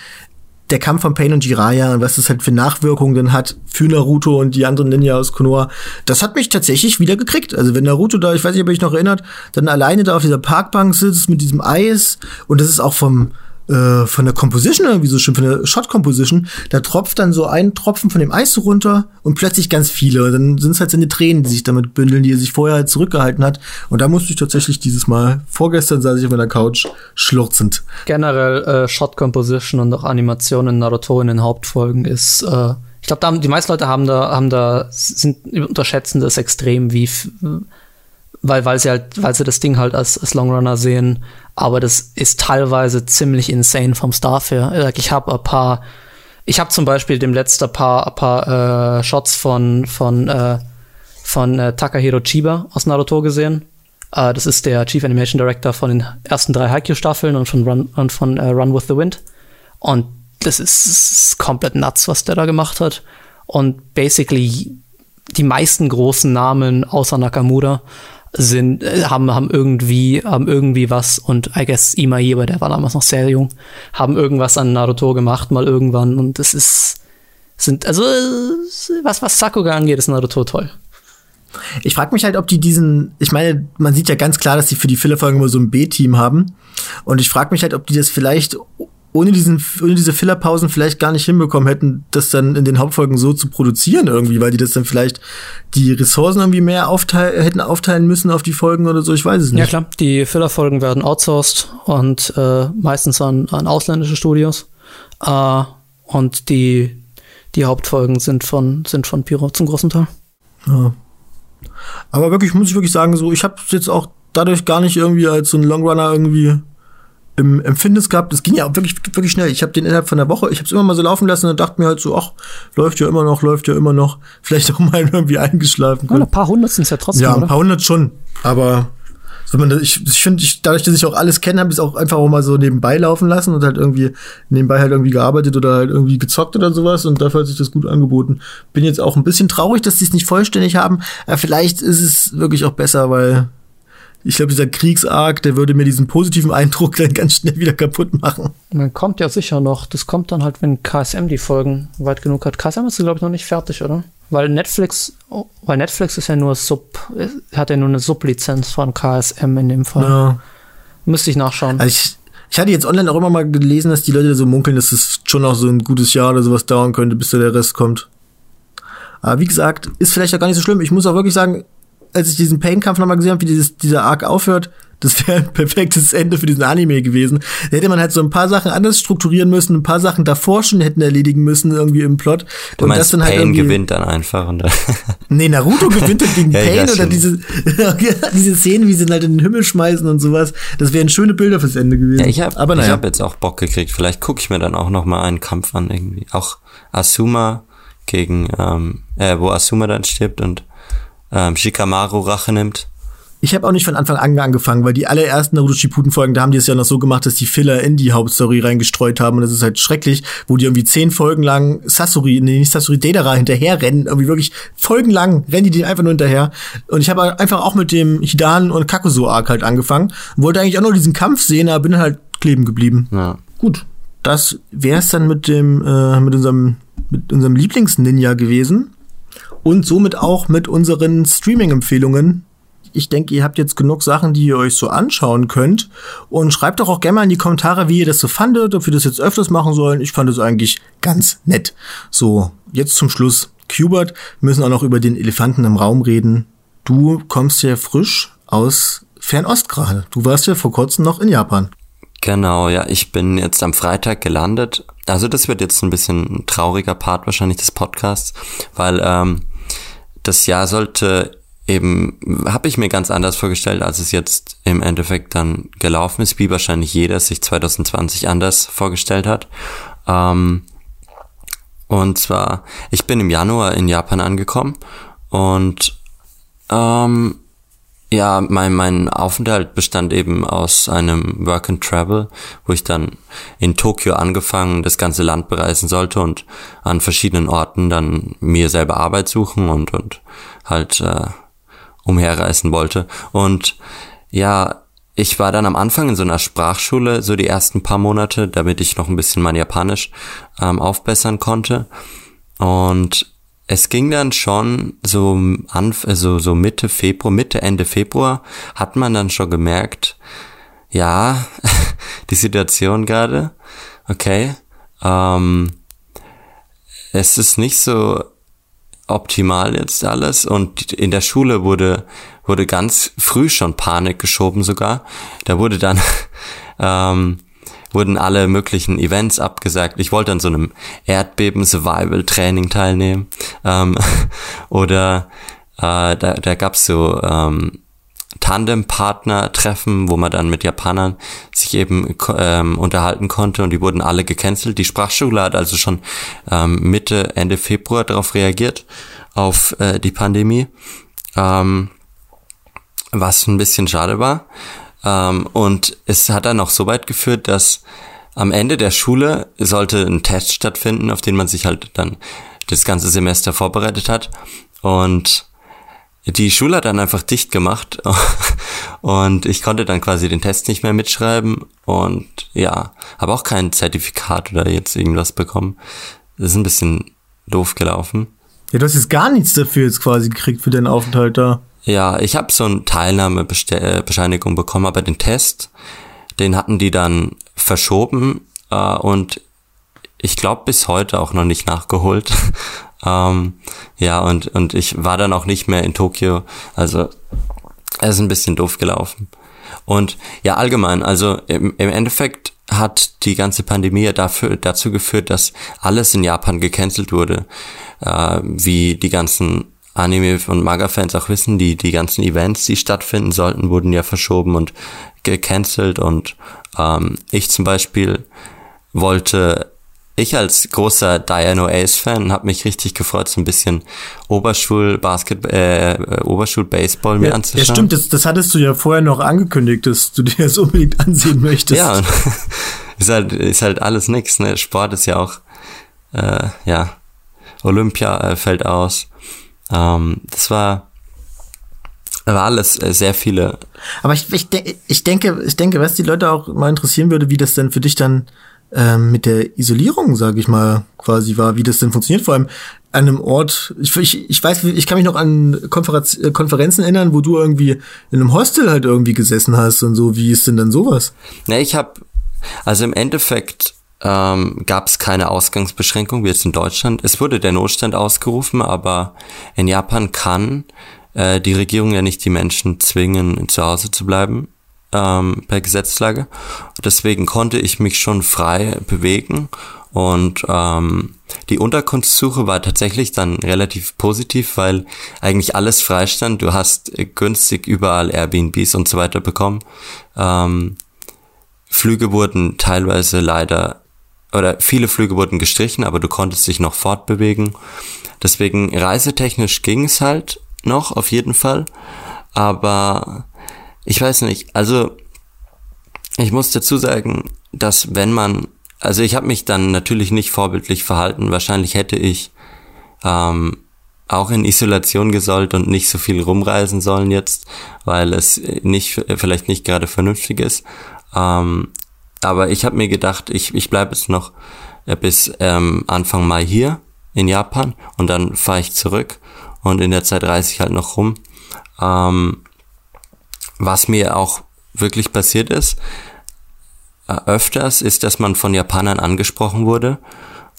Der Kampf von Pain und Jiraiya und was das halt für Nachwirkungen dann hat für Naruto und die anderen Ninja aus Konoha, das hat mich tatsächlich wieder gekriegt. Also wenn Naruto da, ich weiß nicht, ob ihr euch noch erinnert, dann alleine da auf dieser Parkbank sitzt mit diesem Eis und das ist auch vom, äh, von der Composition irgendwie so schön, von der Shot Composition, da tropft dann so ein Tropfen von dem Eis runter und plötzlich ganz viele. Dann sind es halt seine Tränen, die sich damit bündeln, die er sich vorher halt zurückgehalten hat. Und da musste ich tatsächlich dieses Mal, vorgestern saß ich auf meiner Couch, schlurzend. Generell äh, Shot Composition und auch Animationen in Naruto in den Hauptfolgen ist, äh, ich glaube, die meisten Leute haben da, haben da, sind unterschätzen das extrem, wie weil, weil sie halt, weil sie das Ding halt als, als Longrunner sehen. Aber das ist teilweise ziemlich insane vom Staff her. Ich habe ein paar, ich habe zum Beispiel dem letzten paar, ein paar äh, Shots von, von, äh, von äh, Takahiro Chiba aus Naruto gesehen. Äh, das ist der Chief Animation Director von den ersten drei Haikyuu-Staffeln und von Run, und von äh, Run with the Wind. Und das ist, das ist komplett nuts, was der da gemacht hat. Und basically die meisten großen Namen außer Nakamura sind, äh, haben, haben irgendwie, haben irgendwie was und I guess Imai, aber der war damals noch sehr jung, haben irgendwas an Naruto gemacht, mal irgendwann und es ist, sind, also, was, was Sakuga angeht, ist Naruto toll. Ich frage mich halt, ob die diesen, ich meine, man sieht ja ganz klar, dass die für die Filler-Folgen immer so ein B-Team haben. Und ich frage mich halt, ob die das vielleicht ohne, diesen, ohne diese Fillerpausen vielleicht gar nicht hinbekommen hätten, das dann in den Hauptfolgen so zu produzieren irgendwie, weil die das dann vielleicht die Ressourcen irgendwie mehr aufteil hätten aufteilen müssen auf die Folgen oder so, ich weiß es nicht. Ja klar, die Fillerfolgen werden outsourced und äh, meistens an, an ausländische Studios. Äh, und die, die Hauptfolgen sind von, sind von Pyro zum großen Teil. Ja. Aber wirklich, muss ich wirklich sagen, so, ich habe jetzt auch dadurch gar nicht irgendwie als so ein Longrunner irgendwie im Empfindes gehabt. Es ging ja auch wirklich, wirklich schnell. Ich habe den innerhalb von der Woche, ich habe es immer mal so laufen lassen und dachte mir halt so, ach, läuft ja immer noch, läuft ja immer noch. *laughs* Vielleicht auch mal irgendwie eingeschlafen. Ja, ein paar hundert sind es ja trotzdem. Ja, ein paar hundert schon. Aber man das, ich, ich finde, ich, dadurch, dass ich auch alles kenne, habe ich es auch einfach auch mal so nebenbei laufen lassen und halt irgendwie nebenbei halt irgendwie gearbeitet oder halt irgendwie gezockt oder sowas und dafür hat sich das gut angeboten. Bin jetzt auch ein bisschen traurig, dass die es nicht vollständig haben, aber vielleicht ist es wirklich auch besser, weil ich glaube, dieser Kriegsarg, der würde mir diesen positiven Eindruck *laughs* dann ganz schnell wieder kaputt machen. Man kommt ja sicher noch. Das kommt dann halt, wenn KSM die Folgen weit genug hat. KSM ist, glaube ich, noch nicht fertig, oder? Weil Netflix, oh, weil Netflix ist ja nur Sub, hat ja nur eine Sublizenz von KSM in dem Fall. Ja. Müsste ich nachschauen. Also ich, ich hatte jetzt online auch immer mal gelesen, dass die Leute so munkeln, dass es schon noch so ein gutes Jahr oder sowas dauern könnte, bis da der Rest kommt. Aber wie gesagt, ist vielleicht auch gar nicht so schlimm. Ich muss auch wirklich sagen, als ich diesen Pain-Kampf nochmal gesehen habe, wie dieses, dieser Arc aufhört, das wäre ein perfektes Ende für diesen Anime gewesen. Da hätte man halt so ein paar Sachen anders strukturieren müssen, ein paar Sachen davor schon hätten erledigen müssen, irgendwie im Plot. Du und meinst, das dann halt Pain gewinnt dann einfach. Und *laughs* nee, Naruto gewinnt dann gegen *laughs* ja, Pain oder diese, *laughs* diese Szenen, wie sie ihn halt in den Himmel schmeißen und sowas. Das wären schöne Bilder fürs Ende gewesen. Ja, ich habe naja. Ich hab jetzt auch Bock gekriegt. Vielleicht gucke ich mir dann auch noch mal einen Kampf an irgendwie. Auch Asuma gegen, ähm, äh, wo Asuma dann stirbt und ähm, Shikamaru Rache nimmt. Ich habe auch nicht von Anfang an angefangen, weil die allerersten Naruto Shippuden Folgen, da haben die es ja noch so gemacht, dass die Filler in die Hauptstory reingestreut haben und das ist halt schrecklich, wo die irgendwie zehn Folgen lang Sasori, nee, nicht Sasori, Deidara hinterher rennen, irgendwie wirklich folgenlang rennen die den einfach nur hinterher und ich habe einfach auch mit dem Hidan und Kakuso Arc halt angefangen wollte eigentlich auch nur diesen Kampf sehen, aber bin halt kleben geblieben. Ja. Gut, das wär's dann mit dem äh, mit unserem mit unserem Lieblings-Ninja gewesen und somit auch mit unseren Streaming-Empfehlungen. Ich denke, ihr habt jetzt genug Sachen, die ihr euch so anschauen könnt. Und schreibt doch auch gerne mal in die Kommentare, wie ihr das so fandet, ob wir das jetzt öfters machen sollen. Ich fand es eigentlich ganz nett. So, jetzt zum Schluss. Qbert, müssen auch noch über den Elefanten im Raum reden. Du kommst ja frisch aus Fernost gerade. Du warst ja vor kurzem noch in Japan. Genau, ja, ich bin jetzt am Freitag gelandet. Also das wird jetzt ein bisschen ein trauriger Part wahrscheinlich des Podcasts, weil ähm, das Jahr sollte eben habe ich mir ganz anders vorgestellt, als es jetzt im Endeffekt dann gelaufen ist, wie wahrscheinlich jeder sich 2020 anders vorgestellt hat. Ähm, und zwar, ich bin im Januar in Japan angekommen und ähm, ja, mein, mein Aufenthalt bestand eben aus einem Work and Travel, wo ich dann in Tokio angefangen, das ganze Land bereisen sollte und an verschiedenen Orten dann mir selber Arbeit suchen und, und halt äh, umherreisen wollte. Und ja, ich war dann am Anfang in so einer Sprachschule, so die ersten paar Monate, damit ich noch ein bisschen mein Japanisch ähm, aufbessern konnte. Und es ging dann schon so an, also so Mitte Februar, Mitte, Ende Februar hat man dann schon gemerkt, ja, *laughs* die Situation gerade, okay, ähm, es ist nicht so optimal jetzt alles und in der Schule wurde wurde ganz früh schon Panik geschoben sogar. Da wurde dann *laughs* ähm, wurden alle möglichen Events abgesagt. Ich wollte an so einem Erdbeben-Survival-Training teilnehmen. Ähm, *laughs* oder äh, da, da gab's so ähm, Tandem-Partner-Treffen, wo man dann mit Japanern sich eben ähm, unterhalten konnte und die wurden alle gecancelt. Die Sprachschule hat also schon ähm, Mitte, Ende Februar darauf reagiert, auf äh, die Pandemie, ähm, was ein bisschen schade war. Ähm, und es hat dann auch so weit geführt, dass am Ende der Schule sollte ein Test stattfinden, auf den man sich halt dann das ganze Semester vorbereitet hat. Und die Schule hat dann einfach dicht gemacht *laughs* und ich konnte dann quasi den Test nicht mehr mitschreiben und ja, habe auch kein Zertifikat oder jetzt irgendwas bekommen. Das ist ein bisschen doof gelaufen. Ja, du hast jetzt gar nichts dafür jetzt quasi gekriegt für deinen Aufenthalt da. Ja, ich habe so eine Teilnahmebescheinigung bekommen, aber den Test, den hatten die dann verschoben äh, und ich glaube bis heute auch noch nicht nachgeholt. *laughs* ähm, ja, und, und ich war dann auch nicht mehr in Tokio. Also es ist ein bisschen doof gelaufen. Und ja, allgemein, also im, im Endeffekt hat die ganze Pandemie dafür, dazu geführt, dass alles in Japan gecancelt wurde, äh, wie die ganzen Anime- und Manga-Fans auch wissen, die, die ganzen Events, die stattfinden sollten, wurden ja verschoben und gecancelt und ähm, ich zum Beispiel wollte, ich als großer Diano Ace-Fan habe mich richtig gefreut, so ein bisschen Oberschul-Basket, äh, Oberschul-Baseball mir ja, anzuschauen. Ja, stimmt, das, das hattest du ja vorher noch angekündigt, dass du dir das unbedingt ansehen *laughs* möchtest. Ja, *laughs* ist halt, ist halt alles nix, ne? Sport ist ja auch, äh, ja, Olympia äh, fällt aus. Ähm, das war, war alles äh, sehr viele. Aber ich, ich, de ich denke, ich denke, was die Leute auch mal interessieren würde, wie das denn für dich dann ähm, mit der Isolierung, sage ich mal, quasi war, wie das denn funktioniert. Vor allem an einem Ort, ich, ich, ich weiß, ich kann mich noch an Konferenz, äh, Konferenzen erinnern, wo du irgendwie in einem Hostel halt irgendwie gesessen hast und so. Wie ist denn dann sowas? Ne, ich habe, also im Endeffekt ähm, gab es keine Ausgangsbeschränkung wie jetzt in Deutschland. Es wurde der Notstand ausgerufen, aber in Japan kann äh, die Regierung ja nicht die Menschen zwingen, zu Hause zu bleiben ähm, per Gesetzlage. Deswegen konnte ich mich schon frei bewegen und ähm, die Unterkunftssuche war tatsächlich dann relativ positiv, weil eigentlich alles freistand. Du hast günstig überall Airbnbs und so weiter bekommen. Ähm, Flüge wurden teilweise leider oder viele Flüge wurden gestrichen, aber du konntest dich noch fortbewegen. Deswegen reisetechnisch ging es halt noch auf jeden Fall. Aber ich weiß nicht, also ich muss dazu sagen, dass wenn man, also ich habe mich dann natürlich nicht vorbildlich verhalten. Wahrscheinlich hätte ich ähm, auch in Isolation gesollt und nicht so viel rumreisen sollen jetzt, weil es nicht vielleicht nicht gerade vernünftig ist. Ähm, aber ich habe mir gedacht, ich, ich bleibe jetzt noch äh, bis ähm, Anfang Mai hier in Japan und dann fahre ich zurück und in der Zeit reise ich halt noch rum. Ähm, was mir auch wirklich passiert ist, äh, öfters ist, dass man von Japanern angesprochen wurde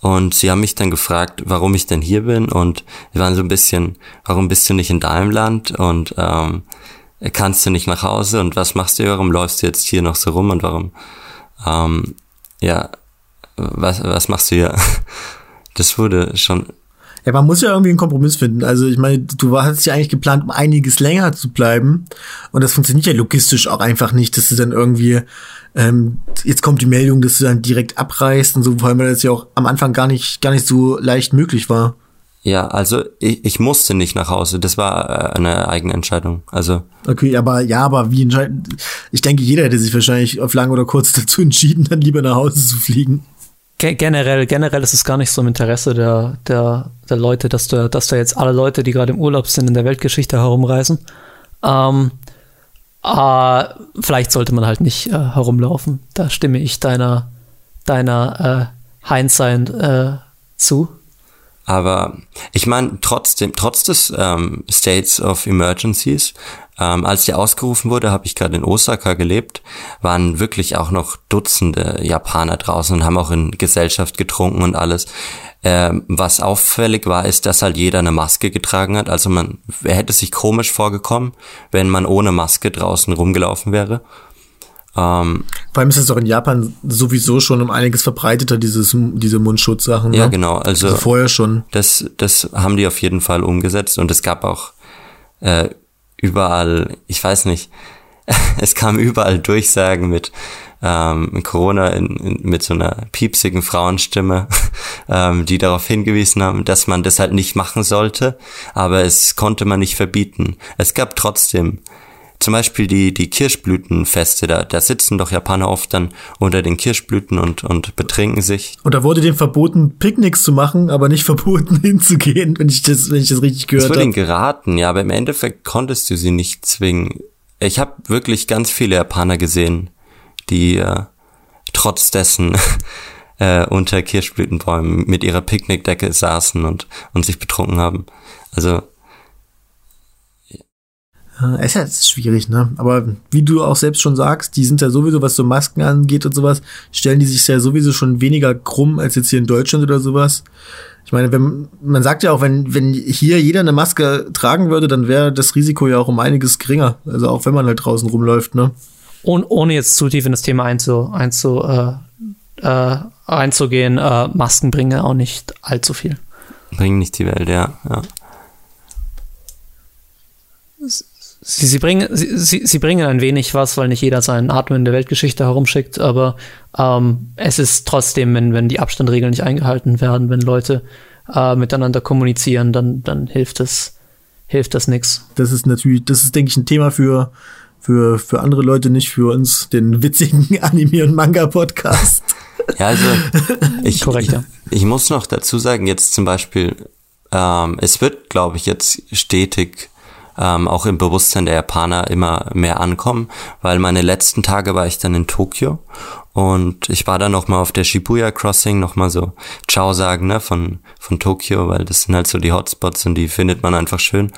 und sie haben mich dann gefragt, warum ich denn hier bin und wir waren so ein bisschen, warum bist du nicht in deinem Land und ähm, kannst du nicht nach Hause und was machst du, warum läufst du jetzt hier noch so rum und warum ähm, ja, was, was machst du hier? *laughs* Das wurde schon. Ja, man muss ja irgendwie einen Kompromiss finden. Also ich meine, du hast ja eigentlich geplant, um einiges länger zu bleiben. Und das funktioniert ja logistisch auch einfach nicht, dass du dann irgendwie, ähm, jetzt kommt die Meldung, dass du dann direkt abreist und so, vor allem weil das ja auch am Anfang gar nicht, gar nicht so leicht möglich war. Ja, also ich, ich musste nicht nach Hause. Das war äh, eine eigene Entscheidung. Also. Okay, aber ja, aber wie entscheiden? Ich denke, jeder hätte sich wahrscheinlich auf lang oder kurz *laughs* dazu entschieden, dann lieber nach Hause zu fliegen generell, generell ist es gar nicht so im Interesse der, der, der Leute, dass du, dass da jetzt alle Leute, die gerade im Urlaub sind, in der Weltgeschichte herumreisen. Ähm, äh, vielleicht sollte man halt nicht äh, herumlaufen. Da stimme ich deiner, deiner äh, Hindsight äh, zu. Aber ich meine, trotzdem, trotz des ähm, States of Emergencies, ähm, als die ausgerufen wurde, habe ich gerade in Osaka gelebt, waren wirklich auch noch Dutzende Japaner draußen und haben auch in Gesellschaft getrunken und alles. Ähm, was auffällig war, ist, dass halt jeder eine Maske getragen hat. Also man hätte sich komisch vorgekommen, wenn man ohne Maske draußen rumgelaufen wäre. Ähm, Vor allem ist es auch in Japan sowieso schon um einiges verbreiteter, dieses, diese Mundschutzsachen. Ja, ne? genau. Also, also, vorher schon. Das, das haben die auf jeden Fall umgesetzt und es gab auch äh, überall, ich weiß nicht, *laughs* es kam überall Durchsagen mit ähm, Corona in, in, mit so einer piepsigen Frauenstimme, *laughs* ähm, die darauf hingewiesen haben, dass man das halt nicht machen sollte, aber es konnte man nicht verbieten. Es gab trotzdem zum Beispiel die, die Kirschblütenfeste, da, da sitzen doch Japaner oft dann unter den Kirschblüten und, und betrinken sich. Und da wurde denen verboten, Picknicks zu machen, aber nicht *laughs* verboten hinzugehen, wenn ich das, wenn ich das richtig gehört habe. Es wurde ihnen geraten, ja, aber im Endeffekt konntest du sie nicht zwingen. Ich habe wirklich ganz viele Japaner gesehen, die äh, trotz dessen *laughs* äh, unter Kirschblütenbäumen mit ihrer Picknickdecke saßen und, und sich betrunken haben. Also es ist ja schwierig, ne? Aber wie du auch selbst schon sagst, die sind ja sowieso, was so Masken angeht und sowas, stellen die sich ja sowieso schon weniger krumm als jetzt hier in Deutschland oder sowas. Ich meine, wenn, man sagt ja auch, wenn, wenn hier jeder eine Maske tragen würde, dann wäre das Risiko ja auch um einiges geringer. Also auch wenn man halt draußen rumläuft, ne? Und ohne jetzt zu tief in das Thema einzu, einzu, äh, äh, einzugehen, äh, Masken bringen auch nicht allzu viel. Bringen nicht die Welt, ja. ja. Sie, sie, bringen, sie, sie, sie bringen ein wenig was, weil nicht jeder seinen Atmen in der Weltgeschichte herumschickt, aber ähm, es ist trotzdem, wenn, wenn die Abstandregeln nicht eingehalten werden, wenn Leute äh, miteinander kommunizieren, dann, dann hilft das, hilft das nichts. Das ist natürlich, das ist, denke ich, ein Thema für, für, für andere Leute, nicht für uns, den witzigen *laughs* Anime- und Manga-Podcast. *laughs* Ja, also ich, Korrekt, ja. ich, ich muss noch dazu sagen, jetzt zum Beispiel, ähm, es wird, glaube ich, jetzt stetig ähm, auch im Bewusstsein der Japaner immer mehr ankommen, weil meine letzten Tage war ich dann in Tokio und ich war dann nochmal auf der Shibuya Crossing nochmal so Ciao sagen, ne, von, von Tokio, weil das sind halt so die Hotspots und die findet man einfach schön.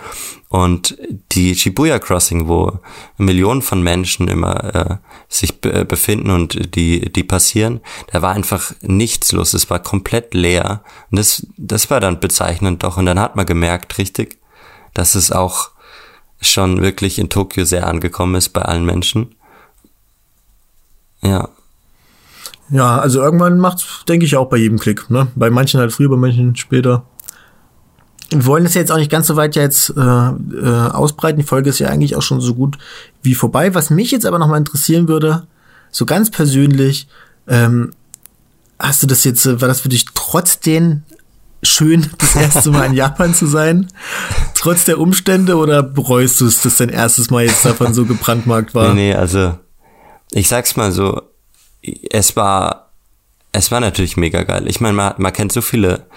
Und die Shibuya Crossing, wo Millionen von Menschen immer äh, sich be befinden und die, die passieren, da war einfach nichts los. Es war komplett leer. Und das, das war dann bezeichnend doch. Und dann hat man gemerkt, richtig, dass es auch schon wirklich in Tokio sehr angekommen ist bei allen Menschen. Ja. Ja, also irgendwann macht denke ich, auch bei jedem Klick. Ne? Bei manchen halt früher, bei manchen später. Wir wollen das jetzt auch nicht ganz so weit jetzt äh, äh, ausbreiten. Die Folge ist ja eigentlich auch schon so gut wie vorbei. Was mich jetzt aber noch mal interessieren würde, so ganz persönlich, ähm, hast du das jetzt, war das für dich trotzdem schön, das erste Mal in Japan zu sein? Trotz der Umstände oder bereust du es, dass dein erstes Mal jetzt davon so gebrandmarkt war? Nee, nee, also ich sag's mal so, es war, es war natürlich mega geil. Ich meine, man, man kennt so viele,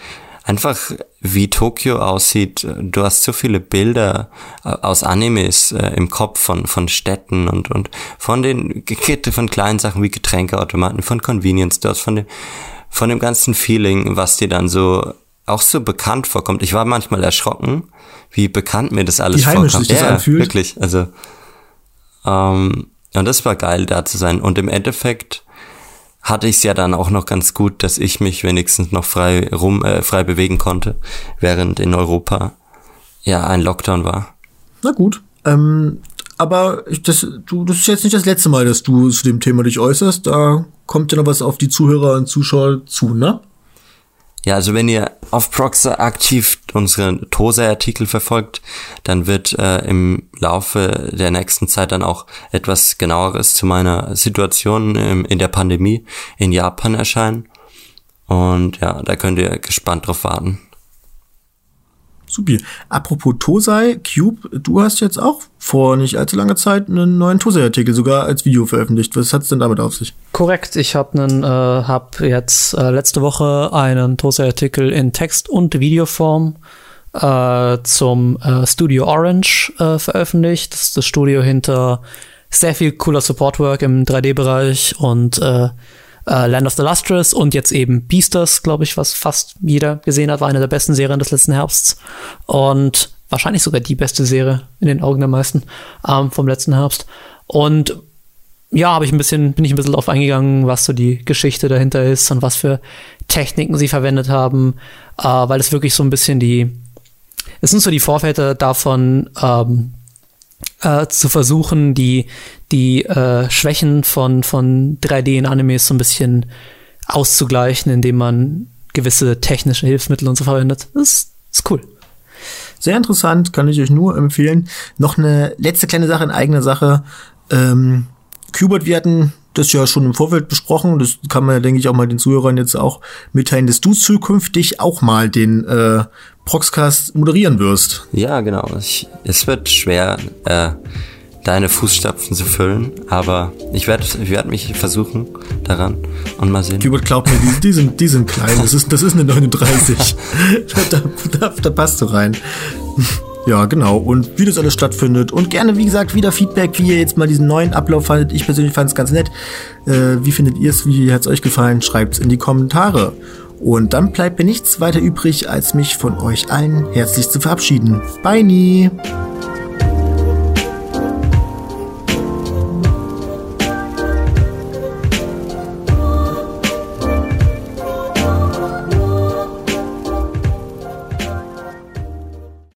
einfach wie Tokio aussieht. Du hast so viele Bilder äh, aus Animes äh, im Kopf von, von Städten und, und von den, von kleinen Sachen wie Getränkeautomaten, von Convenience Stores, von dem, von dem ganzen Feeling, was dir dann so auch so bekannt vorkommt. Ich war manchmal erschrocken, wie bekannt mir das alles wie vorkommt. Sich das ja, anfühlt. wirklich. Also ähm, und das war geil, da zu sein. Und im Endeffekt hatte ich es ja dann auch noch ganz gut, dass ich mich wenigstens noch frei rum äh, frei bewegen konnte, während in Europa ja ein Lockdown war. Na gut. Ähm, aber das, du, das ist jetzt nicht das letzte Mal, dass du zu dem Thema dich äußerst. Da kommt ja noch was auf die Zuhörer und Zuschauer zu, ne? Ja, also wenn ihr auf Proxer aktiv unsere Tose-Artikel verfolgt, dann wird äh, im Laufe der nächsten Zeit dann auch etwas genaueres zu meiner Situation ähm, in der Pandemie in Japan erscheinen. Und ja, da könnt ihr gespannt drauf warten. Supi. Apropos Tosei, Cube, du hast jetzt auch vor nicht allzu langer Zeit einen neuen Tosei-Artikel sogar als Video veröffentlicht. Was hat es denn damit auf sich? Korrekt, ich habe äh, hab jetzt äh, letzte Woche einen Tosei-Artikel in Text- und Videoform äh, zum äh, Studio Orange äh, veröffentlicht. Das ist das Studio hinter sehr viel cooler Supportwork im 3D-Bereich und äh, Land of the Lustrous und jetzt eben Beasters, glaube ich, was fast jeder gesehen hat, war eine der besten Serien des letzten Herbsts. Und wahrscheinlich sogar die beste Serie in den Augen der meisten ähm, vom letzten Herbst. Und ja, habe ich ein bisschen, bin ich ein bisschen drauf eingegangen, was so die Geschichte dahinter ist und was für Techniken sie verwendet haben, äh, weil es wirklich so ein bisschen die, es sind so die Vorväter davon, ähm, äh, zu versuchen, die, die äh, Schwächen von, von 3D in Animes so ein bisschen auszugleichen, indem man gewisse technische Hilfsmittel und so verwendet. Das ist, ist cool. Sehr interessant, kann ich euch nur empfehlen. Noch eine letzte kleine Sache in eigener Sache. Ähm, Qbert, wir hatten das ja schon im Vorfeld besprochen. Das kann man, denke ich, auch mal den Zuhörern jetzt auch mitteilen, dass du zukünftig auch mal den äh, Proxcast moderieren wirst. Ja, genau. Ich, es wird schwer, äh, deine Fußstapfen zu füllen, aber ich werde ich werd mich versuchen daran und mal sehen. Hubert glaubt mir, die, die, sind, die sind klein. Das ist, das ist eine 39. *laughs* da, da, da passt du rein. Ja, genau. Und wie das alles stattfindet. Und gerne, wie gesagt, wieder Feedback, wie ihr jetzt mal diesen neuen Ablauf fandet. Ich persönlich fand es ganz nett. Äh, wie findet ihr es? Wie hat es euch gefallen? Schreibt es in die Kommentare. Und dann bleibt mir nichts weiter übrig, als mich von euch allen herzlich zu verabschieden. Bye nie!